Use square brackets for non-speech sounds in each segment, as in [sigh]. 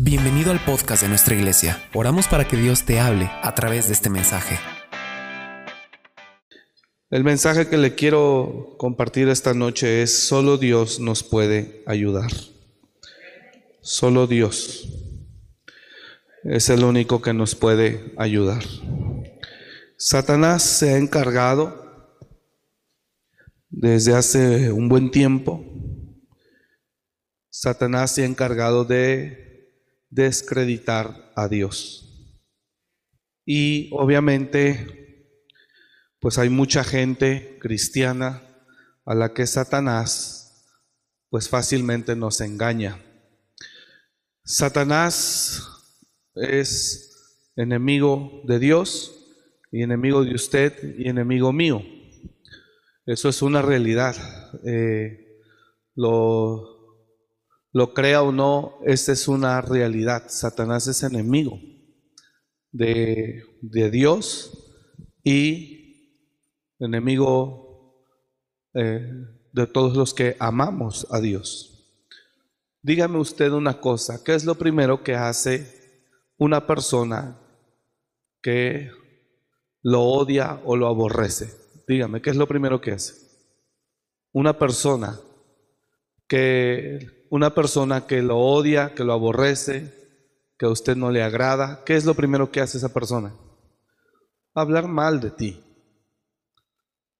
Bienvenido al podcast de nuestra iglesia. Oramos para que Dios te hable a través de este mensaje. El mensaje que le quiero compartir esta noche es, solo Dios nos puede ayudar. Solo Dios es el único que nos puede ayudar. Satanás se ha encargado desde hace un buen tiempo. Satanás se ha encargado de descreditar a Dios. Y obviamente, pues hay mucha gente cristiana a la que Satanás, pues fácilmente nos engaña. Satanás es enemigo de Dios y enemigo de usted y enemigo mío. Eso es una realidad. Eh, lo lo crea o no, esta es una realidad. Satanás es enemigo de, Dios y enemigo eh, de todos los que amamos a Dios. Dígame usted una cosa, ¿qué es lo primero que hace una persona que lo odia o lo aborrece? Dígame, ¿qué es lo primero que hace? Una persona que una persona que lo odia, que lo aborrece, que a usted no le agrada, ¿qué es lo primero que hace esa persona? Hablar mal de ti.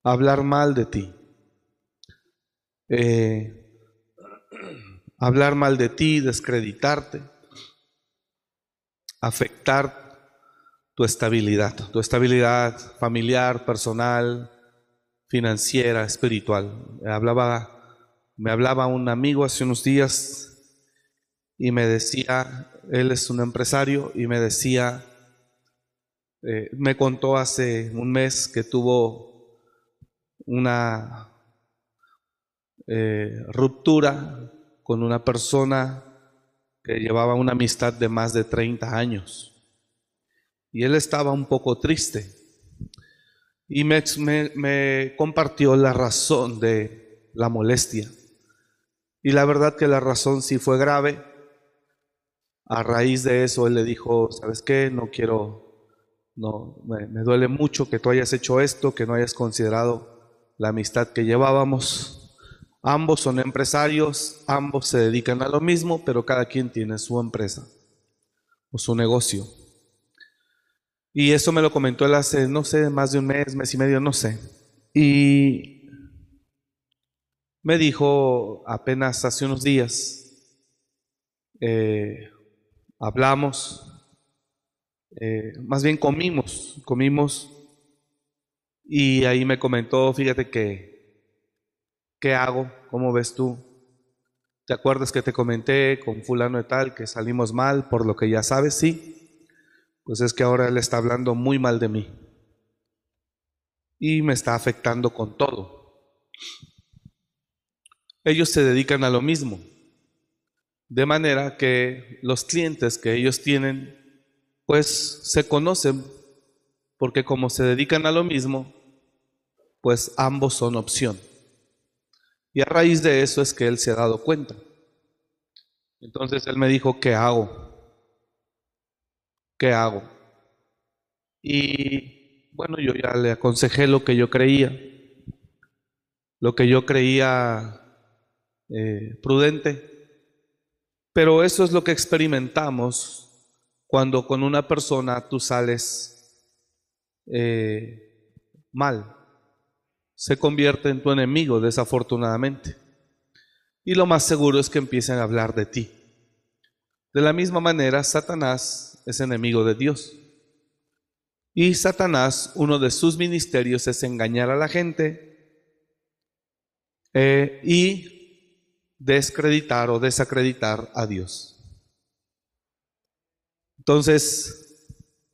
Hablar mal de ti. Eh, hablar mal de ti, descreditarte, afectar tu estabilidad, tu estabilidad familiar, personal, financiera, espiritual. Hablaba me hablaba un amigo hace unos días y me decía, él es un empresario, y me decía, eh, me contó hace un mes que tuvo una eh, ruptura con una persona que llevaba una amistad de más de 30 años. Y él estaba un poco triste. Y me, me compartió la razón de la molestia. Y la verdad que la razón sí fue grave. A raíz de eso él le dijo, ¿sabes qué? No quiero, no, me, duele mucho que tú hayas hecho esto, que no hayas considerado la amistad que llevábamos. Ambos son empresarios, ambos se dedican a lo mismo, pero cada quien tiene su empresa o su negocio. Y eso me lo comentó él hace, no sé, más de un mes, mes y medio, no sé. Y me dijo apenas hace unos días, eh, hablamos, eh, más bien comimos, comimos, y ahí me comentó, fíjate que, ¿qué hago? ¿Cómo ves tú? ¿Te acuerdas que te comenté con fulano de tal que salimos mal por lo que ya sabes? Sí. Pues es que ahora él está hablando muy mal de mí. Y me está afectando con todo ellos se dedican a lo mismo. De manera que los clientes que ellos tienen, pues se conocen, porque como se dedican a lo mismo, pues ambos son opción. Y a raíz de eso es que él se ha dado cuenta. Entonces él me dijo, ¿qué hago? ¿Qué hago? Y bueno, yo ya le aconsejé lo que yo creía, lo que yo creía eh, prudente. Pero eso es lo que experimentamos cuando con una persona tú sales eh, mal. Se convierte en tu enemigo, desafortunadamente. Y lo más seguro es que empiecen a hablar de ti. De la misma manera, Satanás es enemigo de Dios. Y Satanás, uno de sus ministerios es engañar a la gente eh, y descreditar o desacreditar a Dios. Entonces,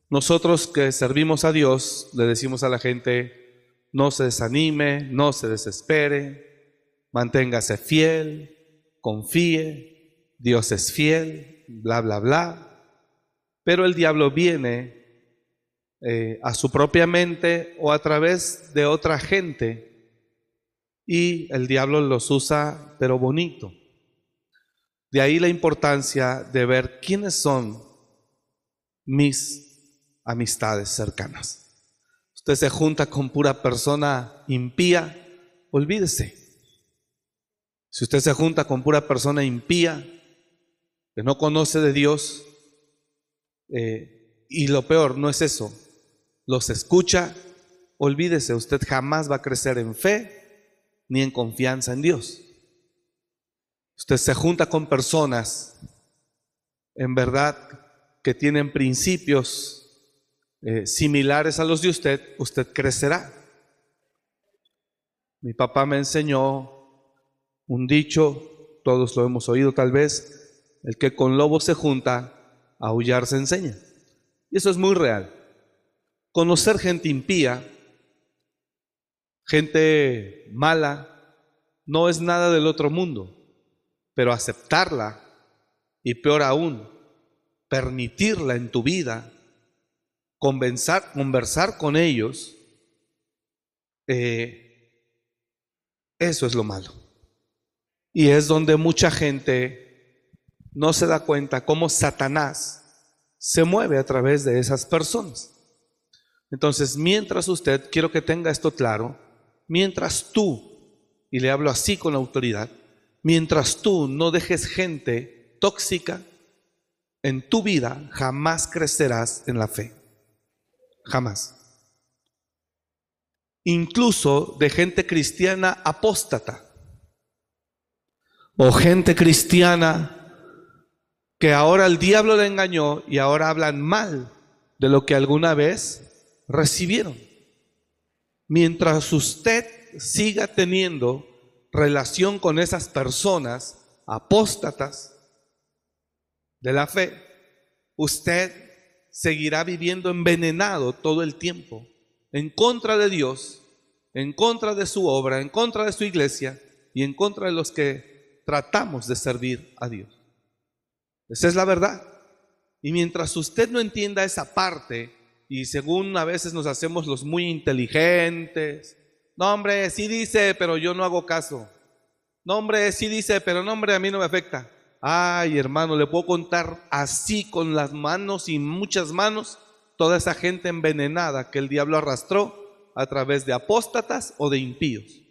nosotros que servimos a Dios, le decimos a la gente, no se desanime, no se desespere, manténgase fiel, confíe, Dios es fiel, bla, bla, bla. Pero el diablo viene eh, a su propia mente o a través de otra gente y el diablo los usa, pero bonito. De ahí la importancia de ver quiénes son mis amistades cercanas. Usted se junta con pura persona impía, olvídese. Si usted se junta con pura persona impía, que no conoce de Dios, eh, y lo peor no es eso, los escucha, olvídese, usted jamás va a crecer en fe ni en confianza en Dios. Usted se junta con personas, en verdad, que tienen principios eh, similares a los de usted, usted crecerá. Mi papá me enseñó un dicho, todos lo hemos oído tal vez, el que con lobo se junta, aullar se enseña. Y eso es muy real. Conocer gente impía, gente mala, no es nada del otro mundo pero aceptarla y peor aún, permitirla en tu vida, conversar, conversar con ellos, eh, eso es lo malo. Y es donde mucha gente no se da cuenta cómo Satanás se mueve a través de esas personas. Entonces, mientras usted, quiero que tenga esto claro, mientras tú, y le hablo así con autoridad, Mientras tú no dejes gente tóxica en tu vida, jamás crecerás en la fe. Jamás. Incluso de gente cristiana apóstata. O gente cristiana que ahora el diablo le engañó y ahora hablan mal de lo que alguna vez recibieron. Mientras usted siga teniendo relación con esas personas apóstatas de la fe, usted seguirá viviendo envenenado todo el tiempo, en contra de Dios, en contra de su obra, en contra de su iglesia y en contra de los que tratamos de servir a Dios. Esa es la verdad. Y mientras usted no entienda esa parte, y según a veces nos hacemos los muy inteligentes, no, hombre, sí dice, pero yo no hago caso. No, hombre, sí dice, pero no, hombre, a mí no me afecta. Ay, hermano, le puedo contar así con las manos y muchas manos toda esa gente envenenada que el diablo arrastró a través de apóstatas o de impíos.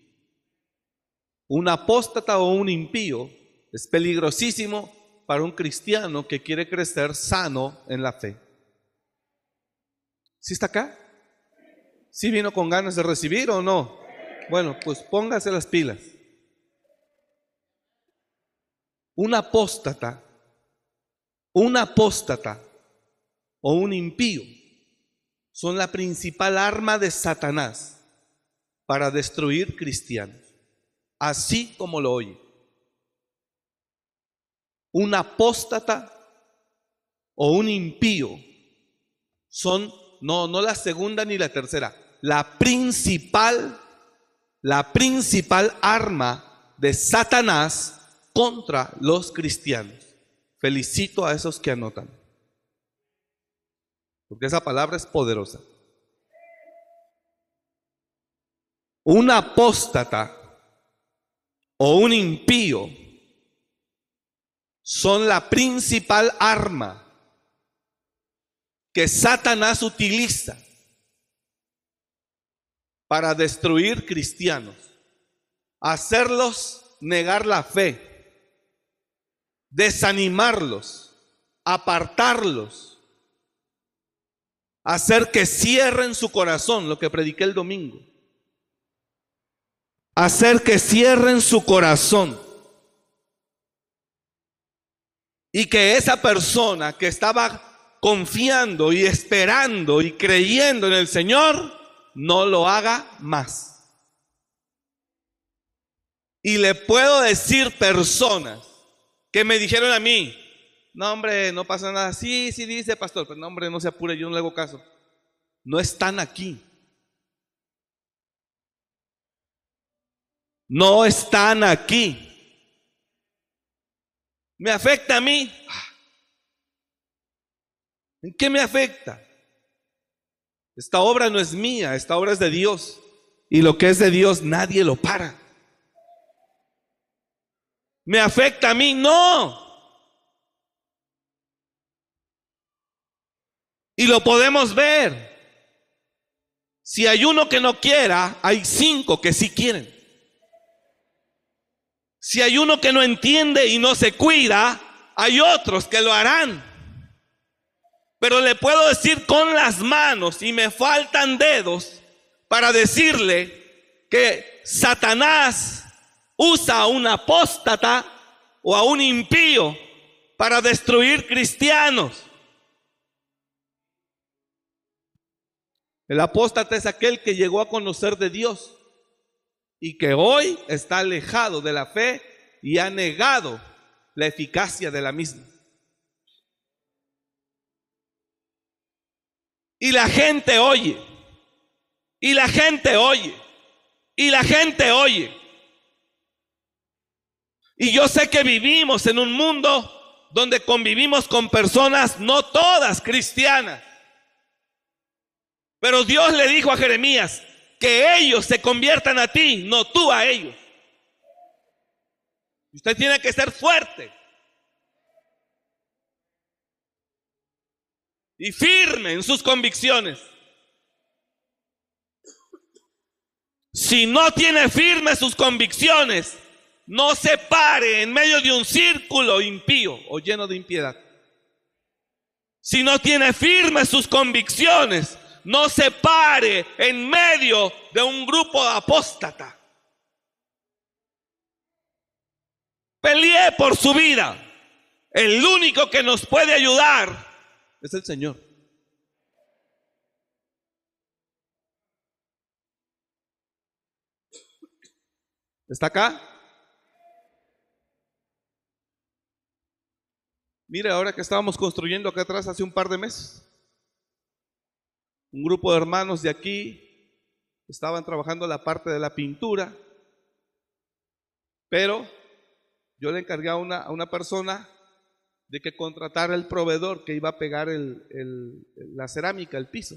Un apóstata o un impío es peligrosísimo para un cristiano que quiere crecer sano en la fe. ¿Sí está acá? ¿Sí vino con ganas de recibir o no? Bueno, pues póngase las pilas. Un apóstata, un apóstata o un impío son la principal arma de Satanás para destruir cristianos, así como lo oye. Un apóstata o un impío son no no la segunda ni la tercera, la principal la principal arma de Satanás contra los cristianos. Felicito a esos que anotan. Porque esa palabra es poderosa. Un apóstata o un impío son la principal arma que Satanás utiliza para destruir cristianos, hacerlos negar la fe, desanimarlos, apartarlos, hacer que cierren su corazón, lo que prediqué el domingo. Hacer que cierren su corazón. Y que esa persona que estaba confiando y esperando y creyendo en el Señor, no lo haga más. Y le puedo decir personas que me dijeron a mí, no hombre, no pasa nada. Sí, sí dice pastor, pero no hombre, no se apure, yo no le hago caso. No están aquí. No están aquí. ¿Me afecta a mí? ¿En qué me afecta? Esta obra no es mía, esta obra es de Dios. Y lo que es de Dios nadie lo para. ¿Me afecta a mí? No. Y lo podemos ver. Si hay uno que no quiera, hay cinco que sí quieren. Si hay uno que no entiende y no se cuida, hay otros que lo harán. Pero le puedo decir con las manos y me faltan dedos para decirle que Satanás usa a un apóstata o a un impío para destruir cristianos. El apóstata es aquel que llegó a conocer de Dios y que hoy está alejado de la fe y ha negado la eficacia de la misma. Y la gente oye, y la gente oye, y la gente oye. Y yo sé que vivimos en un mundo donde convivimos con personas no todas cristianas. Pero Dios le dijo a Jeremías que ellos se conviertan a ti, no tú a ellos. Usted tiene que ser fuerte y firme en sus convicciones. Si no tiene firme sus convicciones, no se pare en medio de un círculo impío o lleno de impiedad. Si no tiene firme sus convicciones, no se pare en medio de un grupo apóstata. Pelee por su vida. El único que nos puede ayudar es el Señor. ¿Está acá? Mire, ahora que estábamos construyendo acá atrás hace un par de meses, un grupo de hermanos de aquí estaban trabajando la parte de la pintura, pero yo le encargué a una, a una persona de que contratara el proveedor que iba a pegar la cerámica, el piso.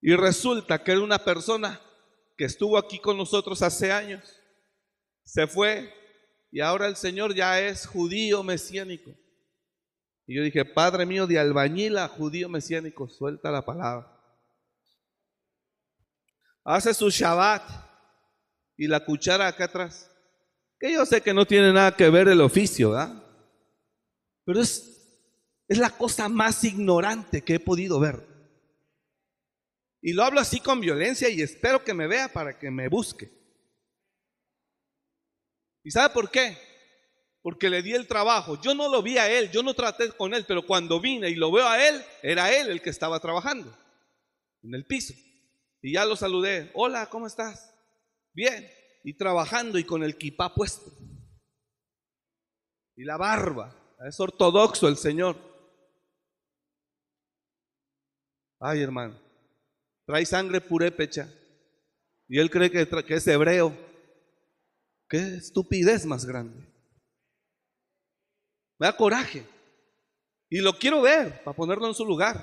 Y resulta que era una persona que estuvo aquí con nosotros hace años, se fue y ahora el Señor ya es judío mesiánico. Y yo dije, Padre mío, de albañil a judío mesiánico, suelta la palabra. Hace su Shabbat y la cuchara acá atrás. Que yo sé que no tiene nada que ver el oficio, ¿verdad? Pero es, es la cosa más ignorante que he podido ver. Y lo hablo así con violencia y espero que me vea para que me busque. ¿Y sabe por qué? porque le di el trabajo. Yo no lo vi a él, yo no traté con él, pero cuando vine y lo veo a él, era él el que estaba trabajando en el piso. Y ya lo saludé. Hola, ¿cómo estás? Bien. Y trabajando y con el kipá puesto. Y la barba. Es ortodoxo el Señor. Ay, hermano. Trae sangre purépecha. Y él cree que, que es hebreo. Qué estupidez más grande. Me da coraje. Y lo quiero ver para ponerlo en su lugar.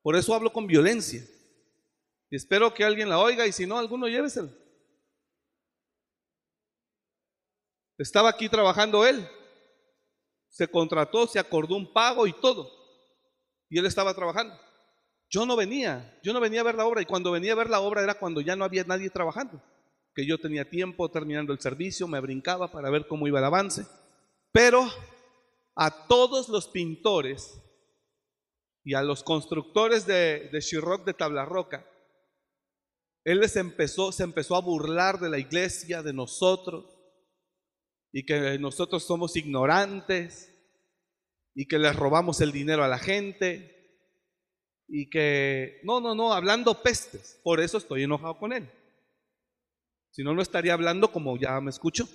Por eso hablo con violencia. Y espero que alguien la oiga y si no, alguno lléveselo. Estaba aquí trabajando él. Se contrató, se acordó un pago y todo. Y él estaba trabajando. Yo no venía, yo no venía a ver la obra y cuando venía a ver la obra era cuando ya no había nadie trabajando. Que yo tenía tiempo terminando el servicio, me brincaba para ver cómo iba el avance. Pero a todos los pintores y a los constructores de, de Shirrock de Tabla Roca, él les empezó, se empezó a burlar de la iglesia, de nosotros, y que nosotros somos ignorantes, y que les robamos el dinero a la gente, y que, no, no, no, hablando pestes, por eso estoy enojado con él. Si no, no estaría hablando como ya me escucho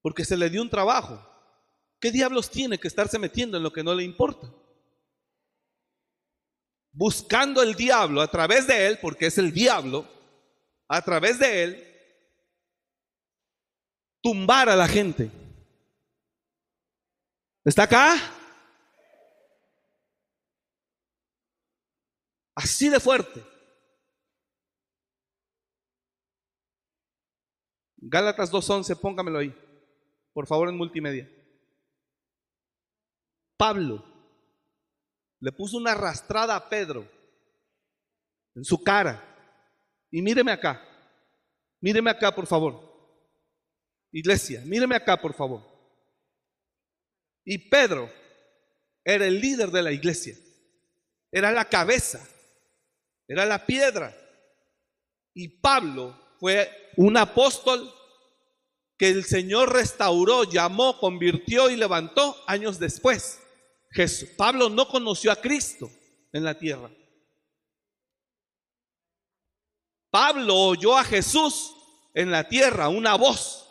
porque se le dio un trabajo. ¿Qué diablos tiene que estarse metiendo en lo que no le importa? Buscando el diablo a través de él, porque es el diablo, a través de él, tumbar a la gente. ¿Está acá? Así de fuerte. Gálatas 2.11, póngamelo ahí por favor, en multimedia. Pablo le puso una arrastrada a Pedro en su cara. Y míreme acá, míreme acá, por favor. Iglesia, míreme acá, por favor. Y Pedro era el líder de la iglesia, era la cabeza, era la piedra. Y Pablo fue un apóstol que el Señor restauró, llamó, convirtió y levantó años después. Jesús, Pablo no conoció a Cristo en la tierra. Pablo oyó a Jesús en la tierra, una voz,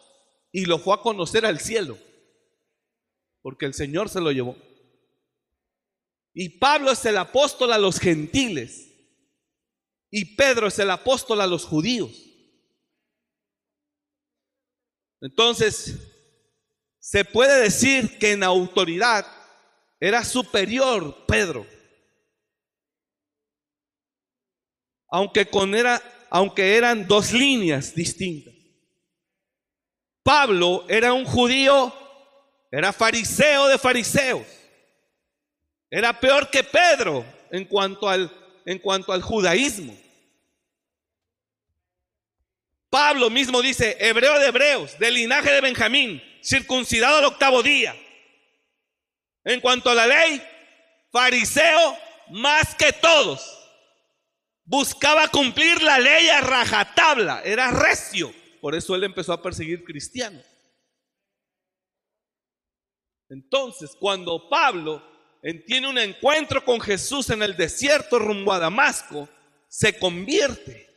y lo fue a conocer al cielo, porque el Señor se lo llevó. Y Pablo es el apóstol a los gentiles, y Pedro es el apóstol a los judíos. Entonces, se puede decir que en autoridad era superior Pedro. Aunque, con era, aunque eran dos líneas distintas. Pablo era un judío, era fariseo de fariseos. Era peor que Pedro en cuanto al, en cuanto al judaísmo. Pablo mismo dice, hebreo de hebreos, del linaje de Benjamín, circuncidado al octavo día. En cuanto a la ley, fariseo más que todos. Buscaba cumplir la ley a rajatabla, era recio. Por eso él empezó a perseguir cristianos. Entonces, cuando Pablo tiene un encuentro con Jesús en el desierto rumbo a Damasco, se convierte.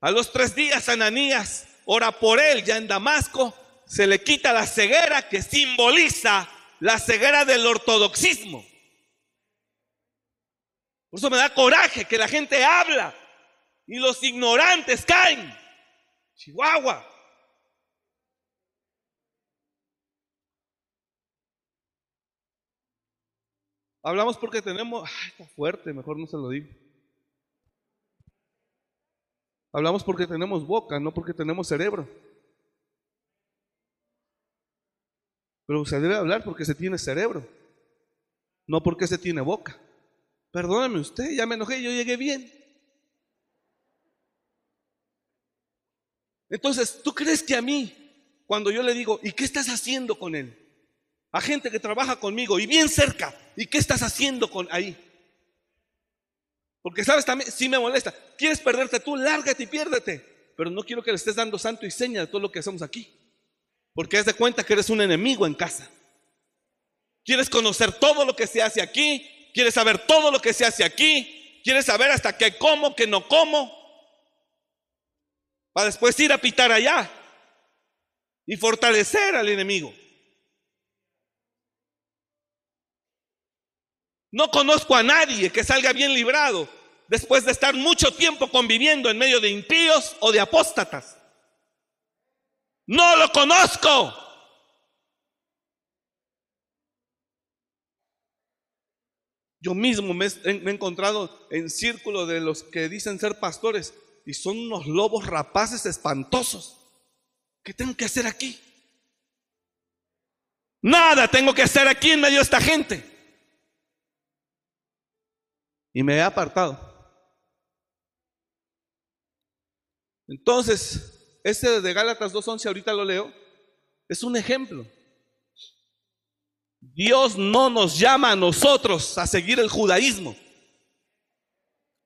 A los tres días Ananías ora por él ya en Damasco, se le quita la ceguera que simboliza la ceguera del ortodoxismo. Por eso me da coraje que la gente habla y los ignorantes caen. Chihuahua. Hablamos porque tenemos, ay, está fuerte, mejor no se lo digo. Hablamos porque tenemos boca, no porque tenemos cerebro. Pero se debe hablar porque se tiene cerebro, no porque se tiene boca. Perdóname usted, ya me enojé, yo llegué bien. Entonces, ¿tú crees que a mí, cuando yo le digo, ¿y qué estás haciendo con él? A gente que trabaja conmigo y bien cerca, ¿y qué estás haciendo con ahí? Porque sabes también, si me molesta, quieres perderte tú, lárgate y piérdete. Pero no quiero que le estés dando santo y seña de todo lo que hacemos aquí. Porque haz de cuenta que eres un enemigo en casa. Quieres conocer todo lo que se hace aquí, quieres saber todo lo que se hace aquí, quieres saber hasta qué como, qué no como, para después ir a pitar allá y fortalecer al enemigo. No conozco a nadie que salga bien librado después de estar mucho tiempo conviviendo en medio de impíos o de apóstatas. No lo conozco. Yo mismo me, he encontrado en círculo de los que dicen ser pastores y son unos lobos rapaces espantosos. ¿Qué tengo que hacer aquí? Nada tengo que hacer aquí en medio de esta gente y me he apartado. Entonces, este de Gálatas 2.11, ahorita lo leo, es un ejemplo. Dios no nos llama a nosotros a seguir el judaísmo,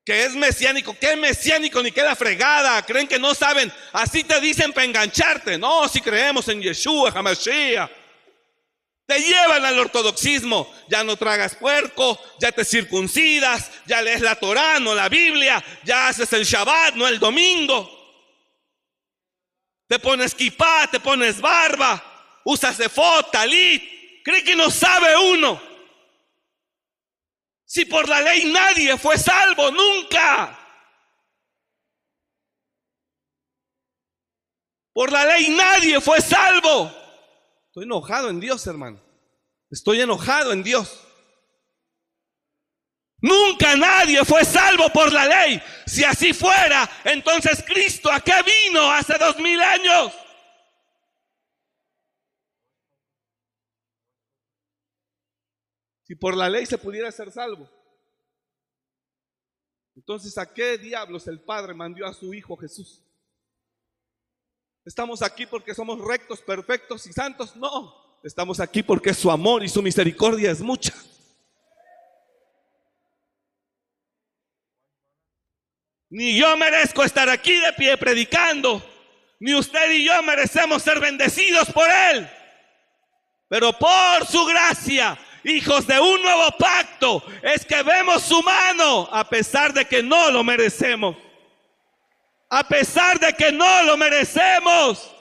que es mesiánico. ¿Qué mesiánico ni queda fregada? Creen que no saben. Así te dicen para engancharte. No, si creemos en Yeshua, Hamashiach. Te llevan al ortodoxismo. Ya no tragas puerco, ya te circuncidas, ya lees la Torah, no la Biblia, ya haces el Shabbat, no el domingo. Te pones kipá, te pones barba, usas efod, talit. Cree que no sabe uno. Si por la ley nadie fue salvo, nunca. Por la ley nadie fue salvo. Estoy enojado en Dios, hermano. Estoy enojado en Dios. Nunca nadie fue salvo por la ley. Si así fuera, entonces Cristo, ¿a qué vino hace dos mil años? Si por la ley se pudiera ser salvo. Entonces, ¿a qué diablos el Padre mandó a su Hijo Jesús? ¿Estamos aquí porque somos rectos, perfectos y santos? No, estamos aquí porque su amor y su misericordia es mucha. Ni yo merezco estar aquí de pie predicando, ni usted y yo merecemos ser bendecidos por Él. Pero por su gracia, hijos de un nuevo pacto, es que vemos su mano a pesar de que no lo merecemos. A pesar de que no lo merecemos.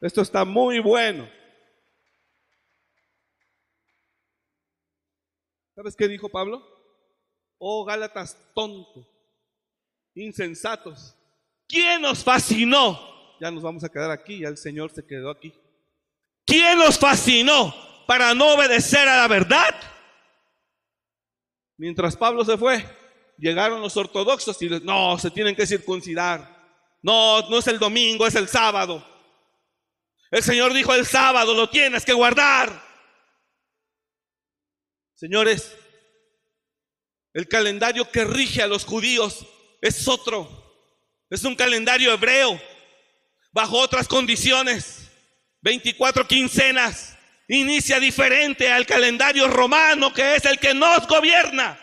Esto está muy bueno. ¿Sabes qué dijo Pablo? Oh Gálatas tontos, insensatos. ¿Quién nos fascinó? Ya nos vamos a quedar aquí, ya el Señor se quedó aquí. ¿Quién nos fascinó para no obedecer a la verdad? Mientras Pablo se fue, llegaron los ortodoxos y les, no, se tienen que circuncidar. No, no es el domingo, es el sábado. El Señor dijo el sábado, lo tienes que guardar. Señores, el calendario que rige a los judíos es otro. Es un calendario hebreo, bajo otras condiciones. 24 quincenas. Inicia diferente al calendario romano, que es el que nos gobierna.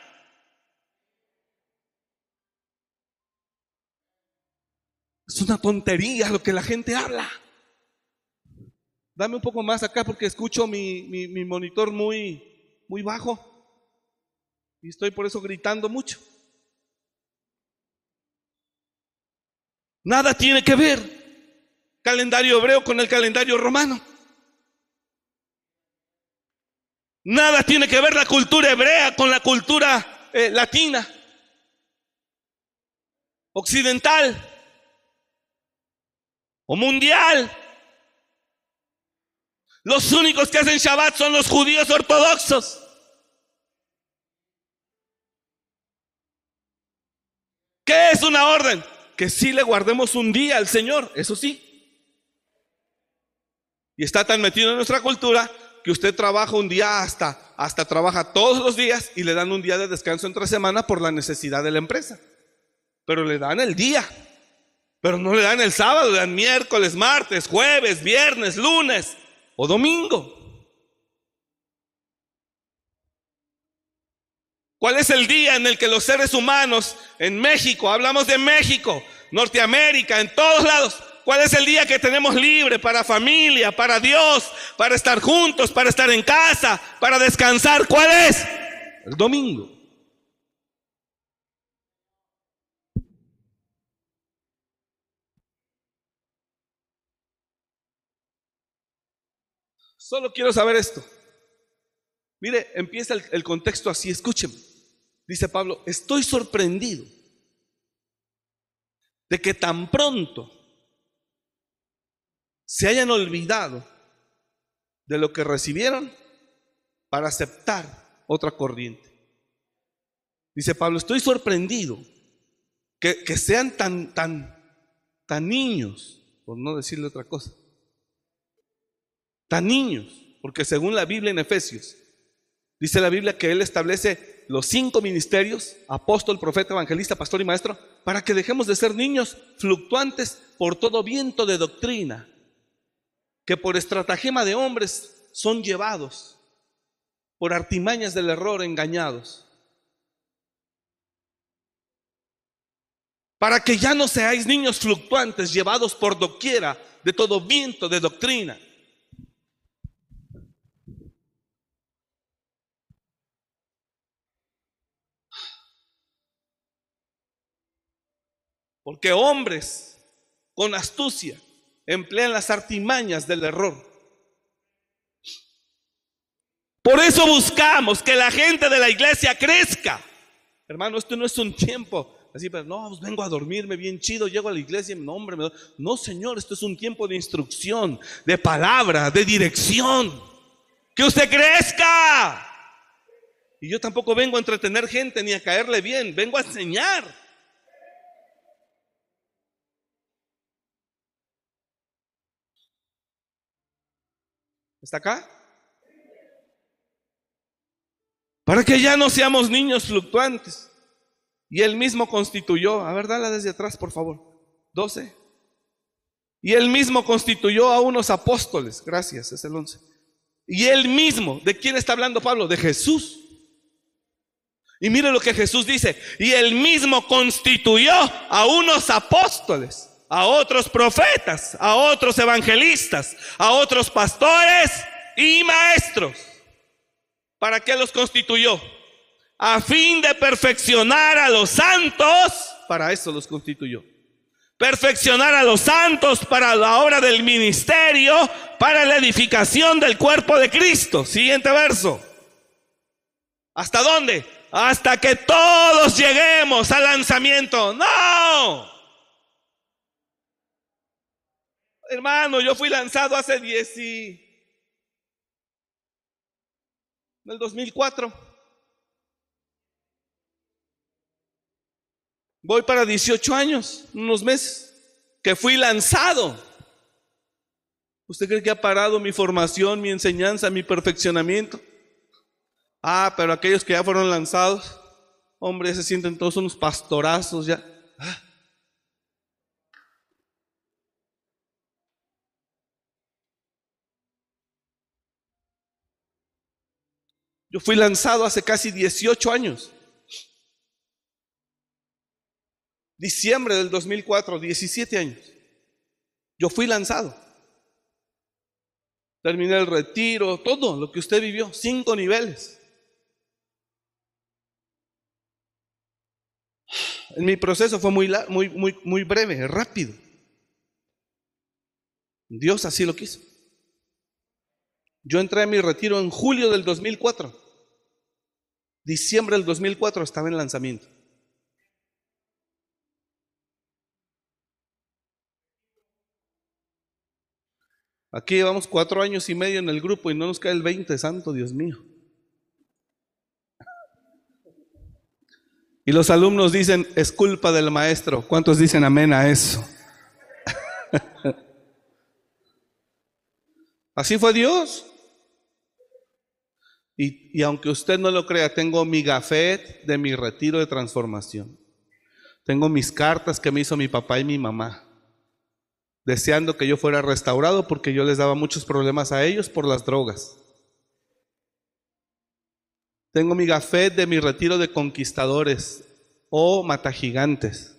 Es una tontería lo que la gente habla. Dame un poco más acá porque escucho mi, mi, mi monitor muy, muy bajo. Y estoy por eso gritando mucho. Nada tiene que ver calendario hebreo con el calendario romano. Nada tiene que ver la cultura hebrea con la cultura eh, latina, occidental o mundial. Los únicos que hacen Shabbat son los judíos ortodoxos. ¿Qué es una orden? Que sí le guardemos un día al Señor, eso sí. Y está tan metido en nuestra cultura que usted trabaja un día hasta, hasta trabaja todos los días y le dan un día de descanso entre semana por la necesidad de la empresa. Pero le dan el día. Pero no le dan el sábado, le dan miércoles, martes, jueves, viernes, lunes o domingo. ¿Cuál es el día en el que los seres humanos en México, hablamos de México, Norteamérica, en todos lados, cuál es el día que tenemos libre para familia, para Dios, para estar juntos, para estar en casa, para descansar? ¿Cuál es? El domingo. Solo quiero saber esto. Mire, empieza el, contexto así, escúcheme. Dice Pablo, estoy sorprendido de que tan pronto se hayan olvidado de lo que recibieron para aceptar otra corriente. Dice Pablo, estoy sorprendido que, que sean tan, tan, tan niños, por no decirle otra cosa, tan niños, porque según la Biblia en Efesios, dice la Biblia que Él establece los cinco ministerios, apóstol, profeta, evangelista, pastor y maestro, para que dejemos de ser niños fluctuantes por todo viento de doctrina, que por estratagema de hombres son llevados, por artimañas del error engañados. Para que ya no seáis niños fluctuantes llevados por doquiera de todo viento de doctrina Porque hombres con astucia emplean las artimañas del error. Por eso buscamos que la gente de la iglesia crezca. Hermano, esto no es un tiempo así, pero no, pues vengo a dormirme bien chido, llego a la iglesia y no, hombre, no, Señor, esto es un tiempo de instrucción, de palabra, de dirección. Que usted crezca. Y yo tampoco vengo a entretener gente ni a caerle bien, vengo a enseñar. ¿Está acá? Para que ya no seamos niños fluctuantes. Y él mismo constituyó, a ver, dale desde atrás, por favor. 12. Y él mismo constituyó a unos apóstoles. Gracias, es el 11. Y él mismo, ¿de quién está hablando Pablo? De Jesús. Y mire lo que Jesús dice. Y él mismo constituyó a unos apóstoles, a otros profetas, a otros evangelistas, a otros pastores y maestros. ¿Para qué los constituyó? A fin de perfeccionar a los santos. Para eso los constituyó. Perfeccionar a los santos para la obra del ministerio, para la edificación del cuerpo de Cristo. Siguiente verso. ¿Hasta dónde? Hasta que todos lleguemos al lanzamiento. No. Hermano, yo fui lanzado hace 10 y... En el 2004. Voy para 18 años, unos meses, que fui lanzado. ¿Usted cree que ha parado mi formación, mi enseñanza, mi perfeccionamiento? Ah, pero aquellos que ya fueron lanzados, hombre, se sienten todos unos pastorazos ya. Ah. Yo fui lanzado hace casi 18 años. Diciembre del 2004, 17 años. Yo fui lanzado. Terminé el retiro, todo lo que usted vivió, cinco niveles. Mi proceso fue muy, muy, muy, muy breve, rápido. Dios así lo quiso. Yo entré a mi retiro en julio del 2004. Diciembre del 2004 estaba en lanzamiento. Aquí llevamos cuatro años y medio en el grupo y no nos cae el 20, santo Dios mío. Y los alumnos dicen, es culpa del maestro. ¿Cuántos dicen amén a eso? [laughs] Así fue Dios. Y, aunque usted no lo crea, tengo mi gafet de mi retiro de transformación. Tengo mis cartas que me hizo mi papá y mi mamá, deseando que yo fuera restaurado porque yo les daba muchos problemas a ellos por las drogas. Tengo mi gafet de mi retiro de conquistadores o matagigantes.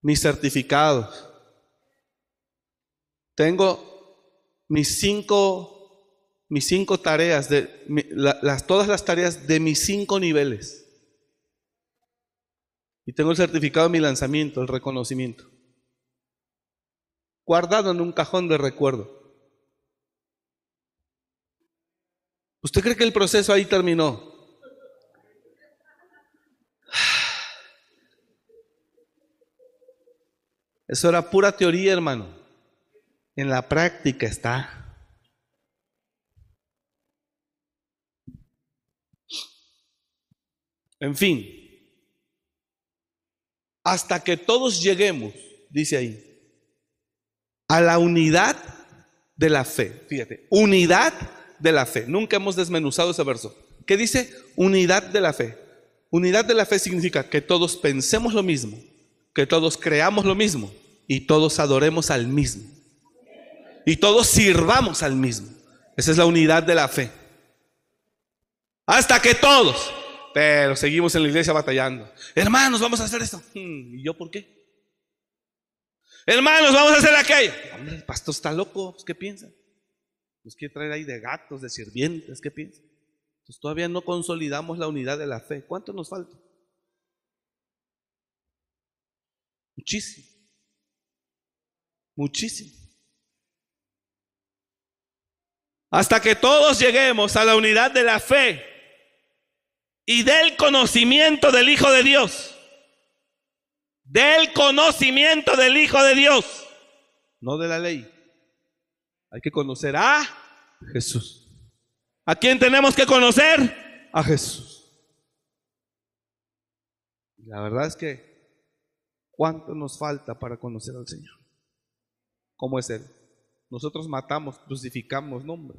Mis certificados. Tengo mis cinco mis cinco tareas, de, las, todas las tareas de mis cinco niveles. Y tengo el certificado de mi lanzamiento, el reconocimiento. Guardado en un cajón de recuerdo. ¿Usted cree que el proceso ahí terminó? Eso era pura teoría, hermano. En la práctica está. En fin, hasta que todos lleguemos, dice ahí, a la unidad de la fe. Fíjate, unidad de la fe. Nunca hemos desmenuzado ese verso. ¿Qué dice? Unidad de la fe. Unidad de la fe significa que todos pensemos lo mismo, que todos creamos lo mismo y todos adoremos al mismo. Y todos sirvamos al mismo. Esa es la unidad de la fe. Hasta que todos pero seguimos en la iglesia batallando. Hermanos, vamos a hacer esto. Hmm, ¿Y yo por qué? Hermanos, vamos a hacer aquello. Hombre, el pastor está loco. Pues, ¿Qué piensa? Nos quiere traer ahí de gatos, de sirvientes. ¿Qué piensa? Pues todavía no consolidamos la unidad de la fe. ¿Cuánto nos falta? Muchísimo. Muchísimo. Hasta que todos lleguemos a la unidad de la fe y del conocimiento del Hijo de Dios. Del conocimiento del Hijo de Dios. No de la ley. Hay que conocer a Jesús. ¿A quién tenemos que conocer? A Jesús. La verdad es que, ¿cuánto nos falta para conocer al Señor? ¿Cómo es Él? Nosotros matamos, crucificamos, no hombre.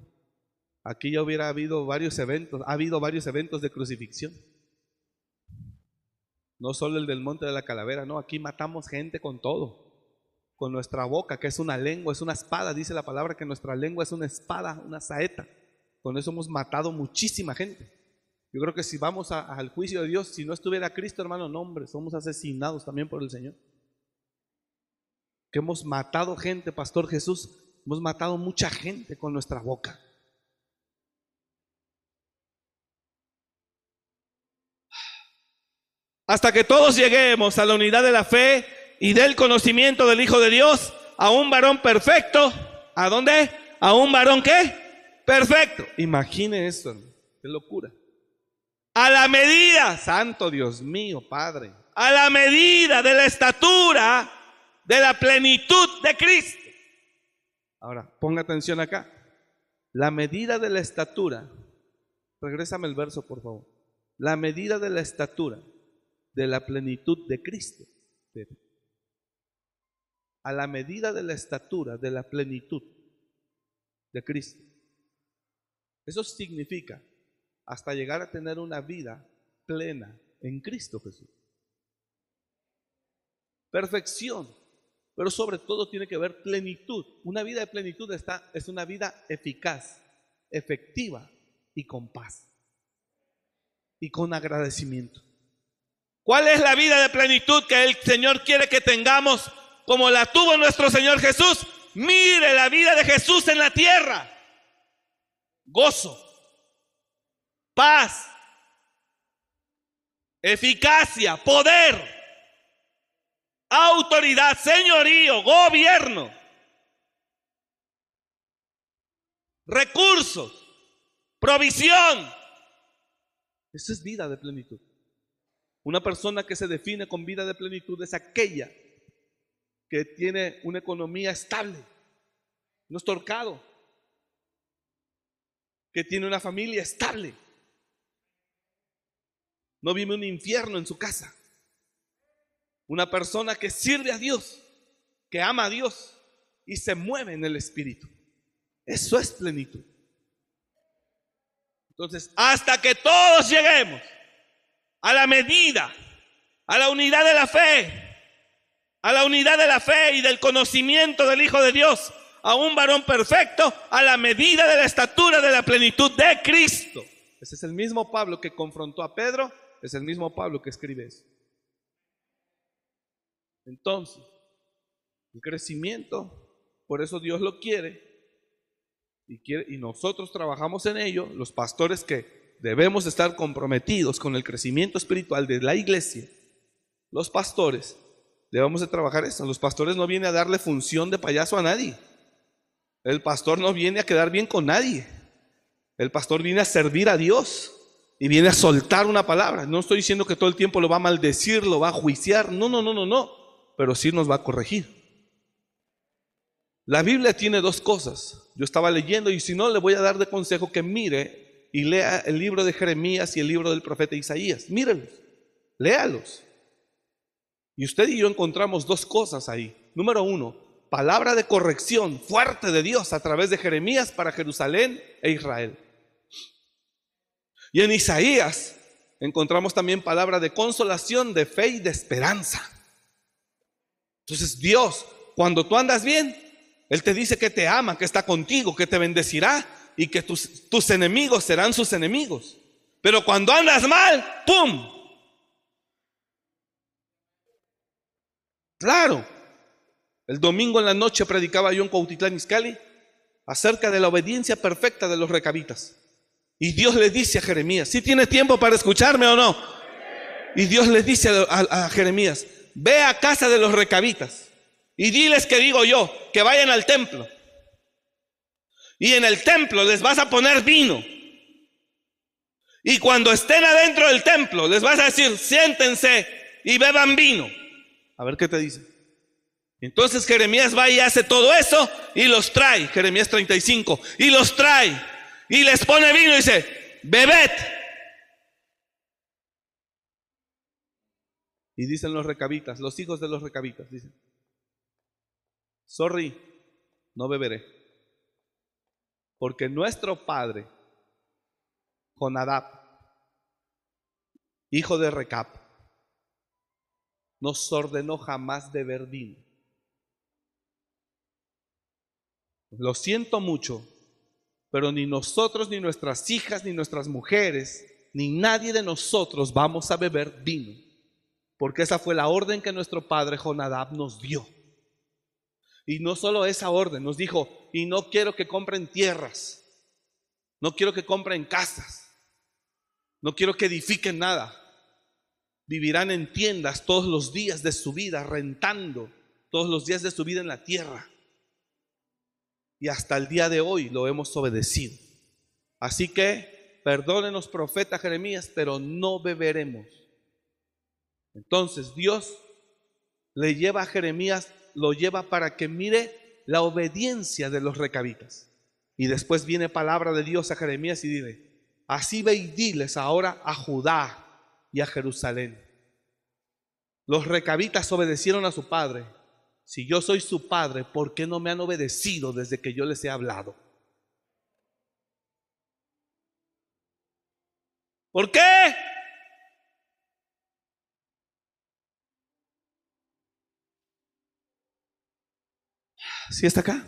Aquí ya hubiera habido varios eventos, ha habido varios eventos de crucifixión. No solo el del monte de la calavera, no, aquí matamos gente con todo. Con nuestra boca, que es una lengua, es una espada, dice la palabra que nuestra lengua es una espada, una saeta. Con eso hemos matado muchísima gente. Yo creo que si vamos al juicio de Dios, si no estuviera Cristo, hermano, no, hombre, somos asesinados también por el Señor. Que hemos matado gente, Pastor Jesús, hemos matado mucha gente con nuestra boca. Hasta que todos lleguemos a la unidad de la fe y del conocimiento del Hijo de Dios, a un varón perfecto. ¿A dónde? A un varón qué? Perfecto. Imagine esto, qué locura. A la medida, santo Dios mío, Padre, a la medida de la estatura de la plenitud de Cristo. Ahora, ponga atención acá. La medida de la estatura, regrésame el verso, por favor. La medida de la estatura de la plenitud de Cristo. A la medida de la estatura, de la plenitud de Cristo. Eso significa hasta llegar a tener una vida plena en Cristo Jesús. Perfección, pero sobre todo tiene que ver plenitud. Una vida de plenitud está, es una vida eficaz, efectiva y con paz y con agradecimiento. ¿Cuál es la vida de plenitud que el Señor quiere que tengamos como la tuvo nuestro Señor Jesús? Mire la vida de Jesús en la tierra. Gozo, paz, eficacia, poder, autoridad, señorío, gobierno, recursos, provisión. Eso es vida de plenitud. Una persona que se define con vida de plenitud es aquella que tiene una economía estable, no estorcado, que tiene una familia estable, no vive un infierno en su casa. Una persona que sirve a Dios, que ama a Dios y se mueve en el Espíritu. Eso es plenitud. Entonces, hasta que todos lleguemos a la medida, a la unidad de la fe, a la unidad de la fe y del conocimiento del Hijo de Dios, a un varón perfecto, a la medida de la estatura de la plenitud de Cristo. Ese es el mismo Pablo que confrontó a Pedro, es el mismo Pablo que escribe eso. Entonces, el crecimiento, por eso Dios lo quiere, y, quiere, y nosotros trabajamos en ello, los pastores que debemos estar comprometidos con el crecimiento espiritual de la iglesia, los pastores, debemos de trabajar eso. Los pastores no vienen a darle función de payaso a nadie. El pastor no viene a quedar bien con nadie. El pastor viene a servir a Dios y viene a soltar una palabra. No estoy diciendo que todo el tiempo lo va a maldecir, lo va a juiciar. No, no, no, no, no. Pero sí nos va a corregir. La Biblia tiene dos cosas. Yo estaba leyendo y si no, le voy a dar de consejo que mire y lea el libro de Jeremías y el libro del profeta Isaías. Mírenlos, léalos. Y usted y yo encontramos dos cosas ahí. Número uno, palabra de corrección fuerte de Dios a través de Jeremías para Jerusalén e Israel. Y en Isaías encontramos también palabra de consolación, de fe y de esperanza. Entonces Dios, cuando tú andas bien, Él te dice que te ama, que está contigo, que te bendecirá y que tus, tus enemigos serán sus enemigos. Pero cuando andas mal, ¡pum! Claro. El domingo en la noche predicaba yo en Cuautitlán Izcalli acerca de la obediencia perfecta de los recabitas. Y Dios le dice a Jeremías, si tienes tiempo para escucharme o no. Y Dios le dice a, a Jeremías, ve a casa de los recabitas y diles que digo yo, que vayan al templo y en el templo les vas a poner vino. Y cuando estén adentro del templo, les vas a decir, siéntense y beban vino. A ver qué te dice. Entonces Jeremías va y hace todo eso y los trae, Jeremías 35, y los trae y les pone vino y dice, bebed. Y dicen los recabitas, los hijos de los recabitas, dicen, sorry, no beberé. Porque nuestro padre, Jonadab, hijo de Recap, nos ordenó jamás beber vino. Lo siento mucho, pero ni nosotros, ni nuestras hijas, ni nuestras mujeres, ni nadie de nosotros vamos a beber vino, porque esa fue la orden que nuestro padre Jonadab nos dio. Y no solo esa orden, nos dijo, y no quiero que compren tierras, no quiero que compren casas, no quiero que edifiquen nada. Vivirán en tiendas todos los días de su vida, rentando todos los días de su vida en la tierra. Y hasta el día de hoy lo hemos obedecido. Así que, perdónenos, profeta Jeremías, pero no beberemos. Entonces Dios le lleva a Jeremías lo lleva para que mire la obediencia de los recabitas. Y después viene palabra de Dios a Jeremías y dice, así ve y diles ahora a Judá y a Jerusalén. Los recabitas obedecieron a su padre. Si yo soy su padre, ¿por qué no me han obedecido desde que yo les he hablado? ¿Por qué? ¿Sí está acá?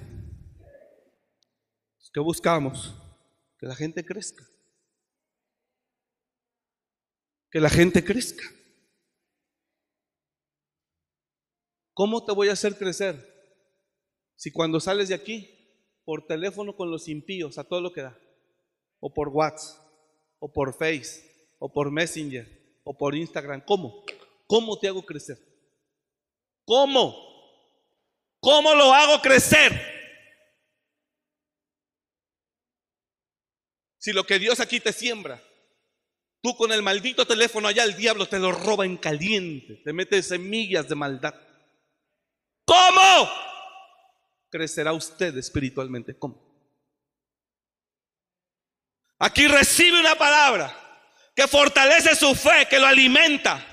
¿Qué buscamos? Que la gente crezca. Que la gente crezca. ¿Cómo te voy a hacer crecer? Si cuando sales de aquí, por teléfono con los impíos, a todo lo que da, o por WhatsApp, o por Face, o por Messenger, o por Instagram, ¿cómo? ¿Cómo te hago crecer? ¿Cómo? ¿Cómo lo hago crecer? Si lo que Dios aquí te siembra, tú con el maldito teléfono allá, el diablo te lo roba en caliente, te mete semillas de maldad. ¿Cómo crecerá usted espiritualmente? ¿Cómo? Aquí recibe una palabra que fortalece su fe, que lo alimenta.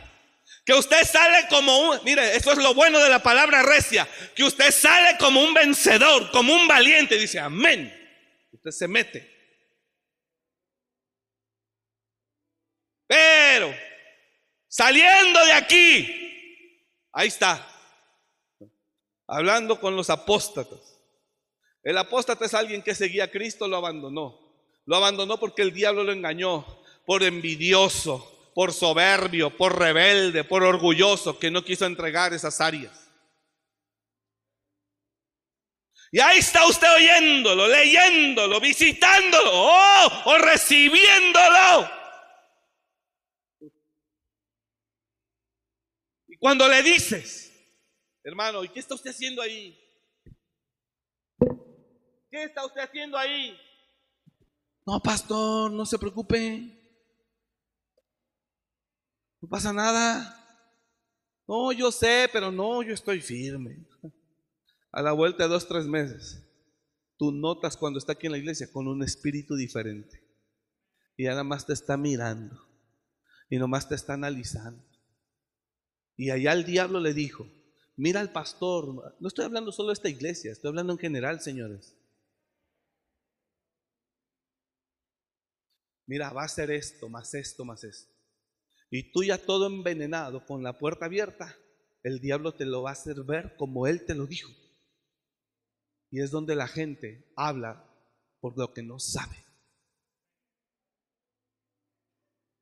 Que usted sale como un, mire, eso es lo bueno de la palabra recia, que usted sale como un vencedor, como un valiente, dice, amén. Usted se mete. Pero, saliendo de aquí, ahí está, hablando con los apóstatas. El apóstata es alguien que seguía a Cristo, lo abandonó. Lo abandonó porque el diablo lo engañó, por envidioso, por soberbio, por rebelde, por orgulloso, que no quiso entregar esas áreas. Y ahí está usted oyéndolo, leyéndolo, visitándolo, oh, o recibiéndolo. Y cuando le dices, hermano, ¿y qué está usted haciendo ahí? ¿Qué está usted haciendo ahí? No, pastor, no se preocupe. No pasa nada. No, yo sé, pero no, yo estoy firme. A la vuelta de dos, tres meses, tú notas cuando está aquí en la iglesia con un espíritu diferente. Y nada más te está mirando. Y nomás te está analizando. Y allá el diablo le dijo, mira al pastor. No estoy hablando solo de esta iglesia, estoy hablando en general, señores. Mira, va a ser esto, más esto, más esto y tú ya todo envenenado con la puerta abierta, el diablo te lo va a hacer ver como él te lo dijo. Y es donde la gente habla por lo que no sabe.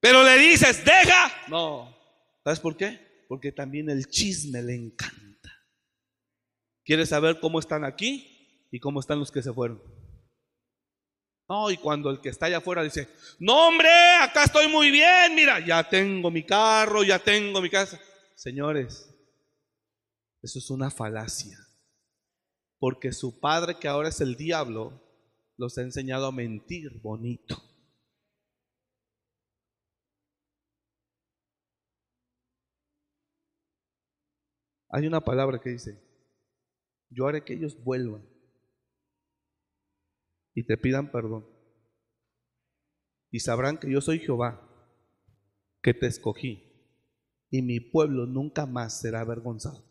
Pero le dices, deja. No. ¿Sabes por qué? Porque también el chisme le encanta. Quiere saber cómo están aquí y cómo están los que se fueron. No, y cuando el que está allá afuera dice, no hombre, acá estoy muy bien, mira, ya tengo mi carro, ya tengo mi casa. Señores, eso es una falacia. Porque su padre, que ahora es el diablo, los ha enseñado a mentir bonito. Hay una palabra que dice, yo haré que ellos vuelvan y te pidan perdón. Y sabrán que yo soy Jehová, que te escogí, y mi pueblo nunca más será avergonzado.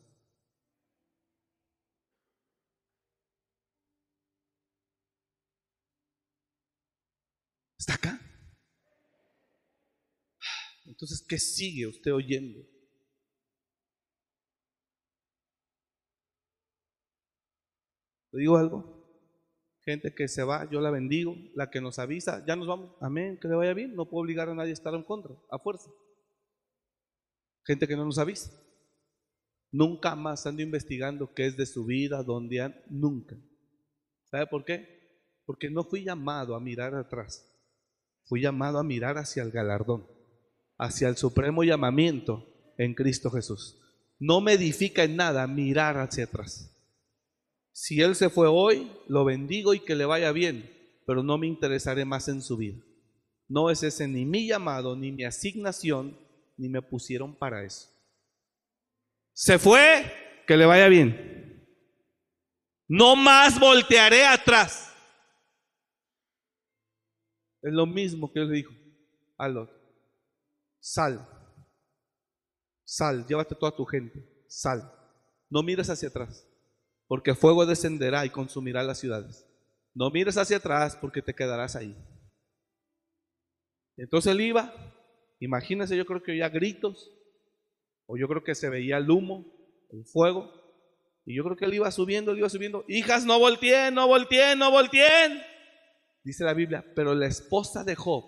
Está acá. Entonces, ¿qué sigue usted oyendo? ¿Le digo algo? Gente que se va, yo la bendigo. La que nos avisa, ya nos vamos. Amén, que le vaya bien. No puedo obligar a nadie a estar en contra, a fuerza. Gente que no nos avisa. Nunca más ando investigando qué es de su vida, dónde han, nunca. ¿Sabe por qué? Porque no fui llamado a mirar atrás. Fui llamado a mirar hacia el galardón, hacia el supremo llamamiento en Cristo Jesús. No me edifica en nada mirar hacia atrás. Si Él se fue hoy, lo bendigo y que le vaya bien, pero no me interesaré más en su vida. No es ese ni mi llamado, ni mi asignación, ni me pusieron para eso. Se fue, que le vaya bien. No más voltearé atrás. Es lo mismo que él le dijo a Lot. Sal, sal, llévate toda tu gente, sal. No mires hacia atrás porque fuego descenderá y consumirá las ciudades. No mires hacia atrás porque te quedarás ahí. Entonces él iba, imagínense, yo creo que oía gritos, o yo creo que se veía el humo, el fuego, y yo creo que él iba subiendo, él iba subiendo, hijas, no volteen, no volteen, no volteen. Dice la Biblia, pero la esposa de Job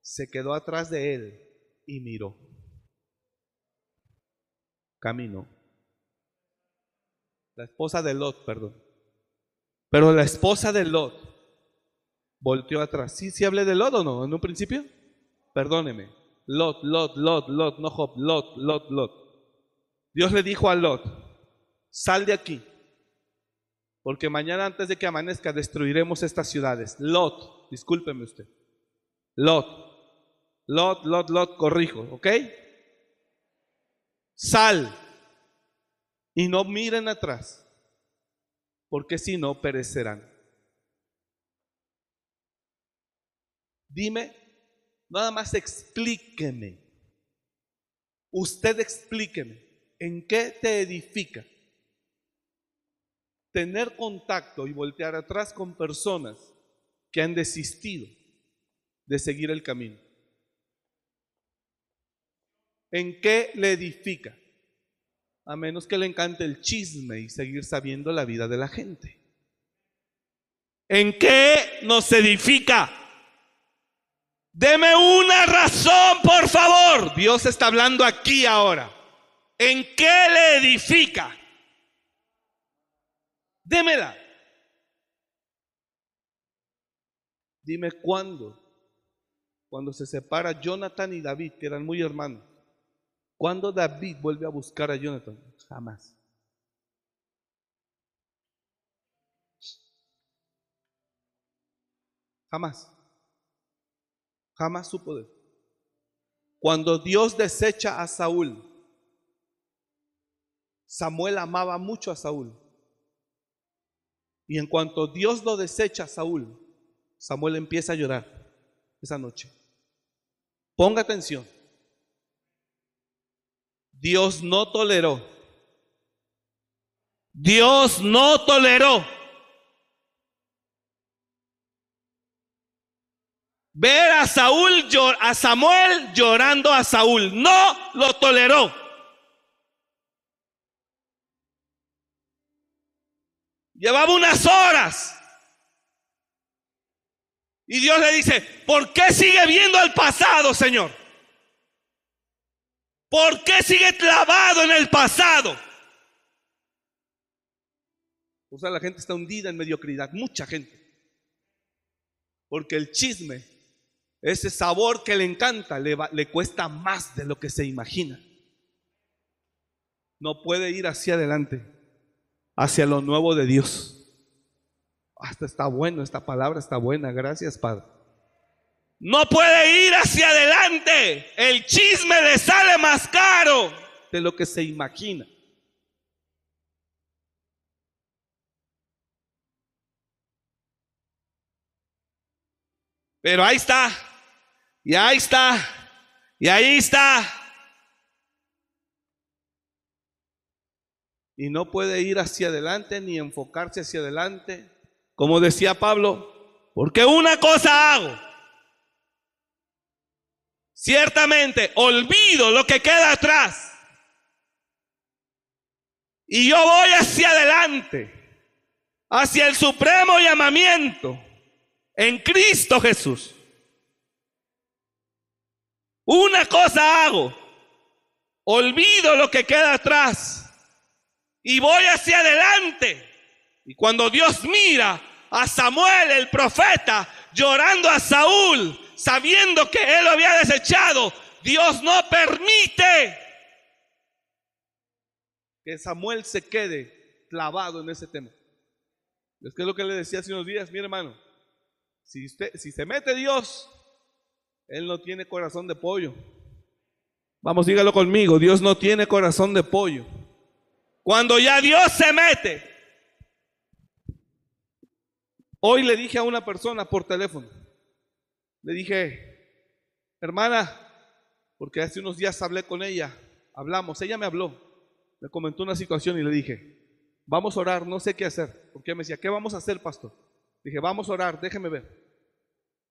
se quedó atrás de él y miró. Caminó. La esposa de Lot, perdón. Pero la esposa de Lot volteó atrás. ¿Sí, sí hablé de Lot o no en un principio? Perdóneme. Lot, Lot, Lot, Lot, no Job, Lot, Lot, Lot. Dios le dijo a Lot, sal de aquí, porque mañana antes de que amanezca destruiremos estas ciudades. Lot, discúlpeme usted. Lot, Lot, Lot, Lot, corrijo, ¿ok? Sal y no miren atrás, porque si no perecerán. Dime, nada más explíqueme. Usted explíqueme, ¿en qué te edifica? Tener contacto y voltear atrás con personas que han desistido de seguir el camino. ¿En qué le edifica? A menos que le encante el chisme y seguir sabiendo la vida de la gente. ¿En qué nos edifica? Deme una razón, por favor. Dios está hablando aquí ahora. ¿En qué le edifica? Démela. Dime cuándo. Cuando se separa Jonathan y David, que eran muy hermanos. ¿Cuándo David vuelve a buscar a Jonathan? Jamás. Jamás. Jamás su poder. Cuando Dios desecha a Saúl, Samuel amaba mucho a Saúl. Y en cuanto Dios lo desecha a Saúl, Samuel empieza a llorar esa noche. Ponga atención. Dios no toleró. Dios no toleró. Ver a Saúl, a Samuel llorando a Saúl. No lo toleró. Llevaba unas horas. Y Dios le dice, ¿por qué sigue viendo al pasado, Señor? ¿Por qué sigue clavado en el pasado? O sea, la gente está hundida en mediocridad, mucha gente. Porque el chisme, ese sabor que le encanta, le, le cuesta más de lo que se imagina. No puede ir hacia adelante, hacia lo nuevo de Dios. Hasta está bueno, esta palabra está buena, gracias Padre. No puede ir hacia adelante. El chisme le sale más caro de lo que se imagina. Pero ahí está. Y ahí está. Y ahí está. Y no puede ir hacia adelante ni enfocarse hacia adelante. Como decía Pablo, porque una cosa hago Ciertamente, olvido lo que queda atrás. Y yo voy hacia adelante, hacia el supremo llamamiento en Cristo Jesús. Una cosa hago, olvido lo que queda atrás y voy hacia adelante. Y cuando Dios mira a Samuel, el profeta, llorando a Saúl, sabiendo que él lo había desechado, Dios no permite que Samuel se quede clavado en ese tema. Es que es lo que le decía hace unos días, mi hermano. Si, usted, si se mete Dios, Él no tiene corazón de pollo. Vamos, dígalo conmigo, Dios no tiene corazón de pollo. Cuando ya Dios se mete. Hoy le dije a una persona por teléfono, le dije, hermana, porque hace unos días hablé con ella, hablamos, ella me habló, me comentó una situación y le dije, vamos a orar, no sé qué hacer, porque me decía, ¿qué vamos a hacer, pastor? Dije, vamos a orar, déjeme ver,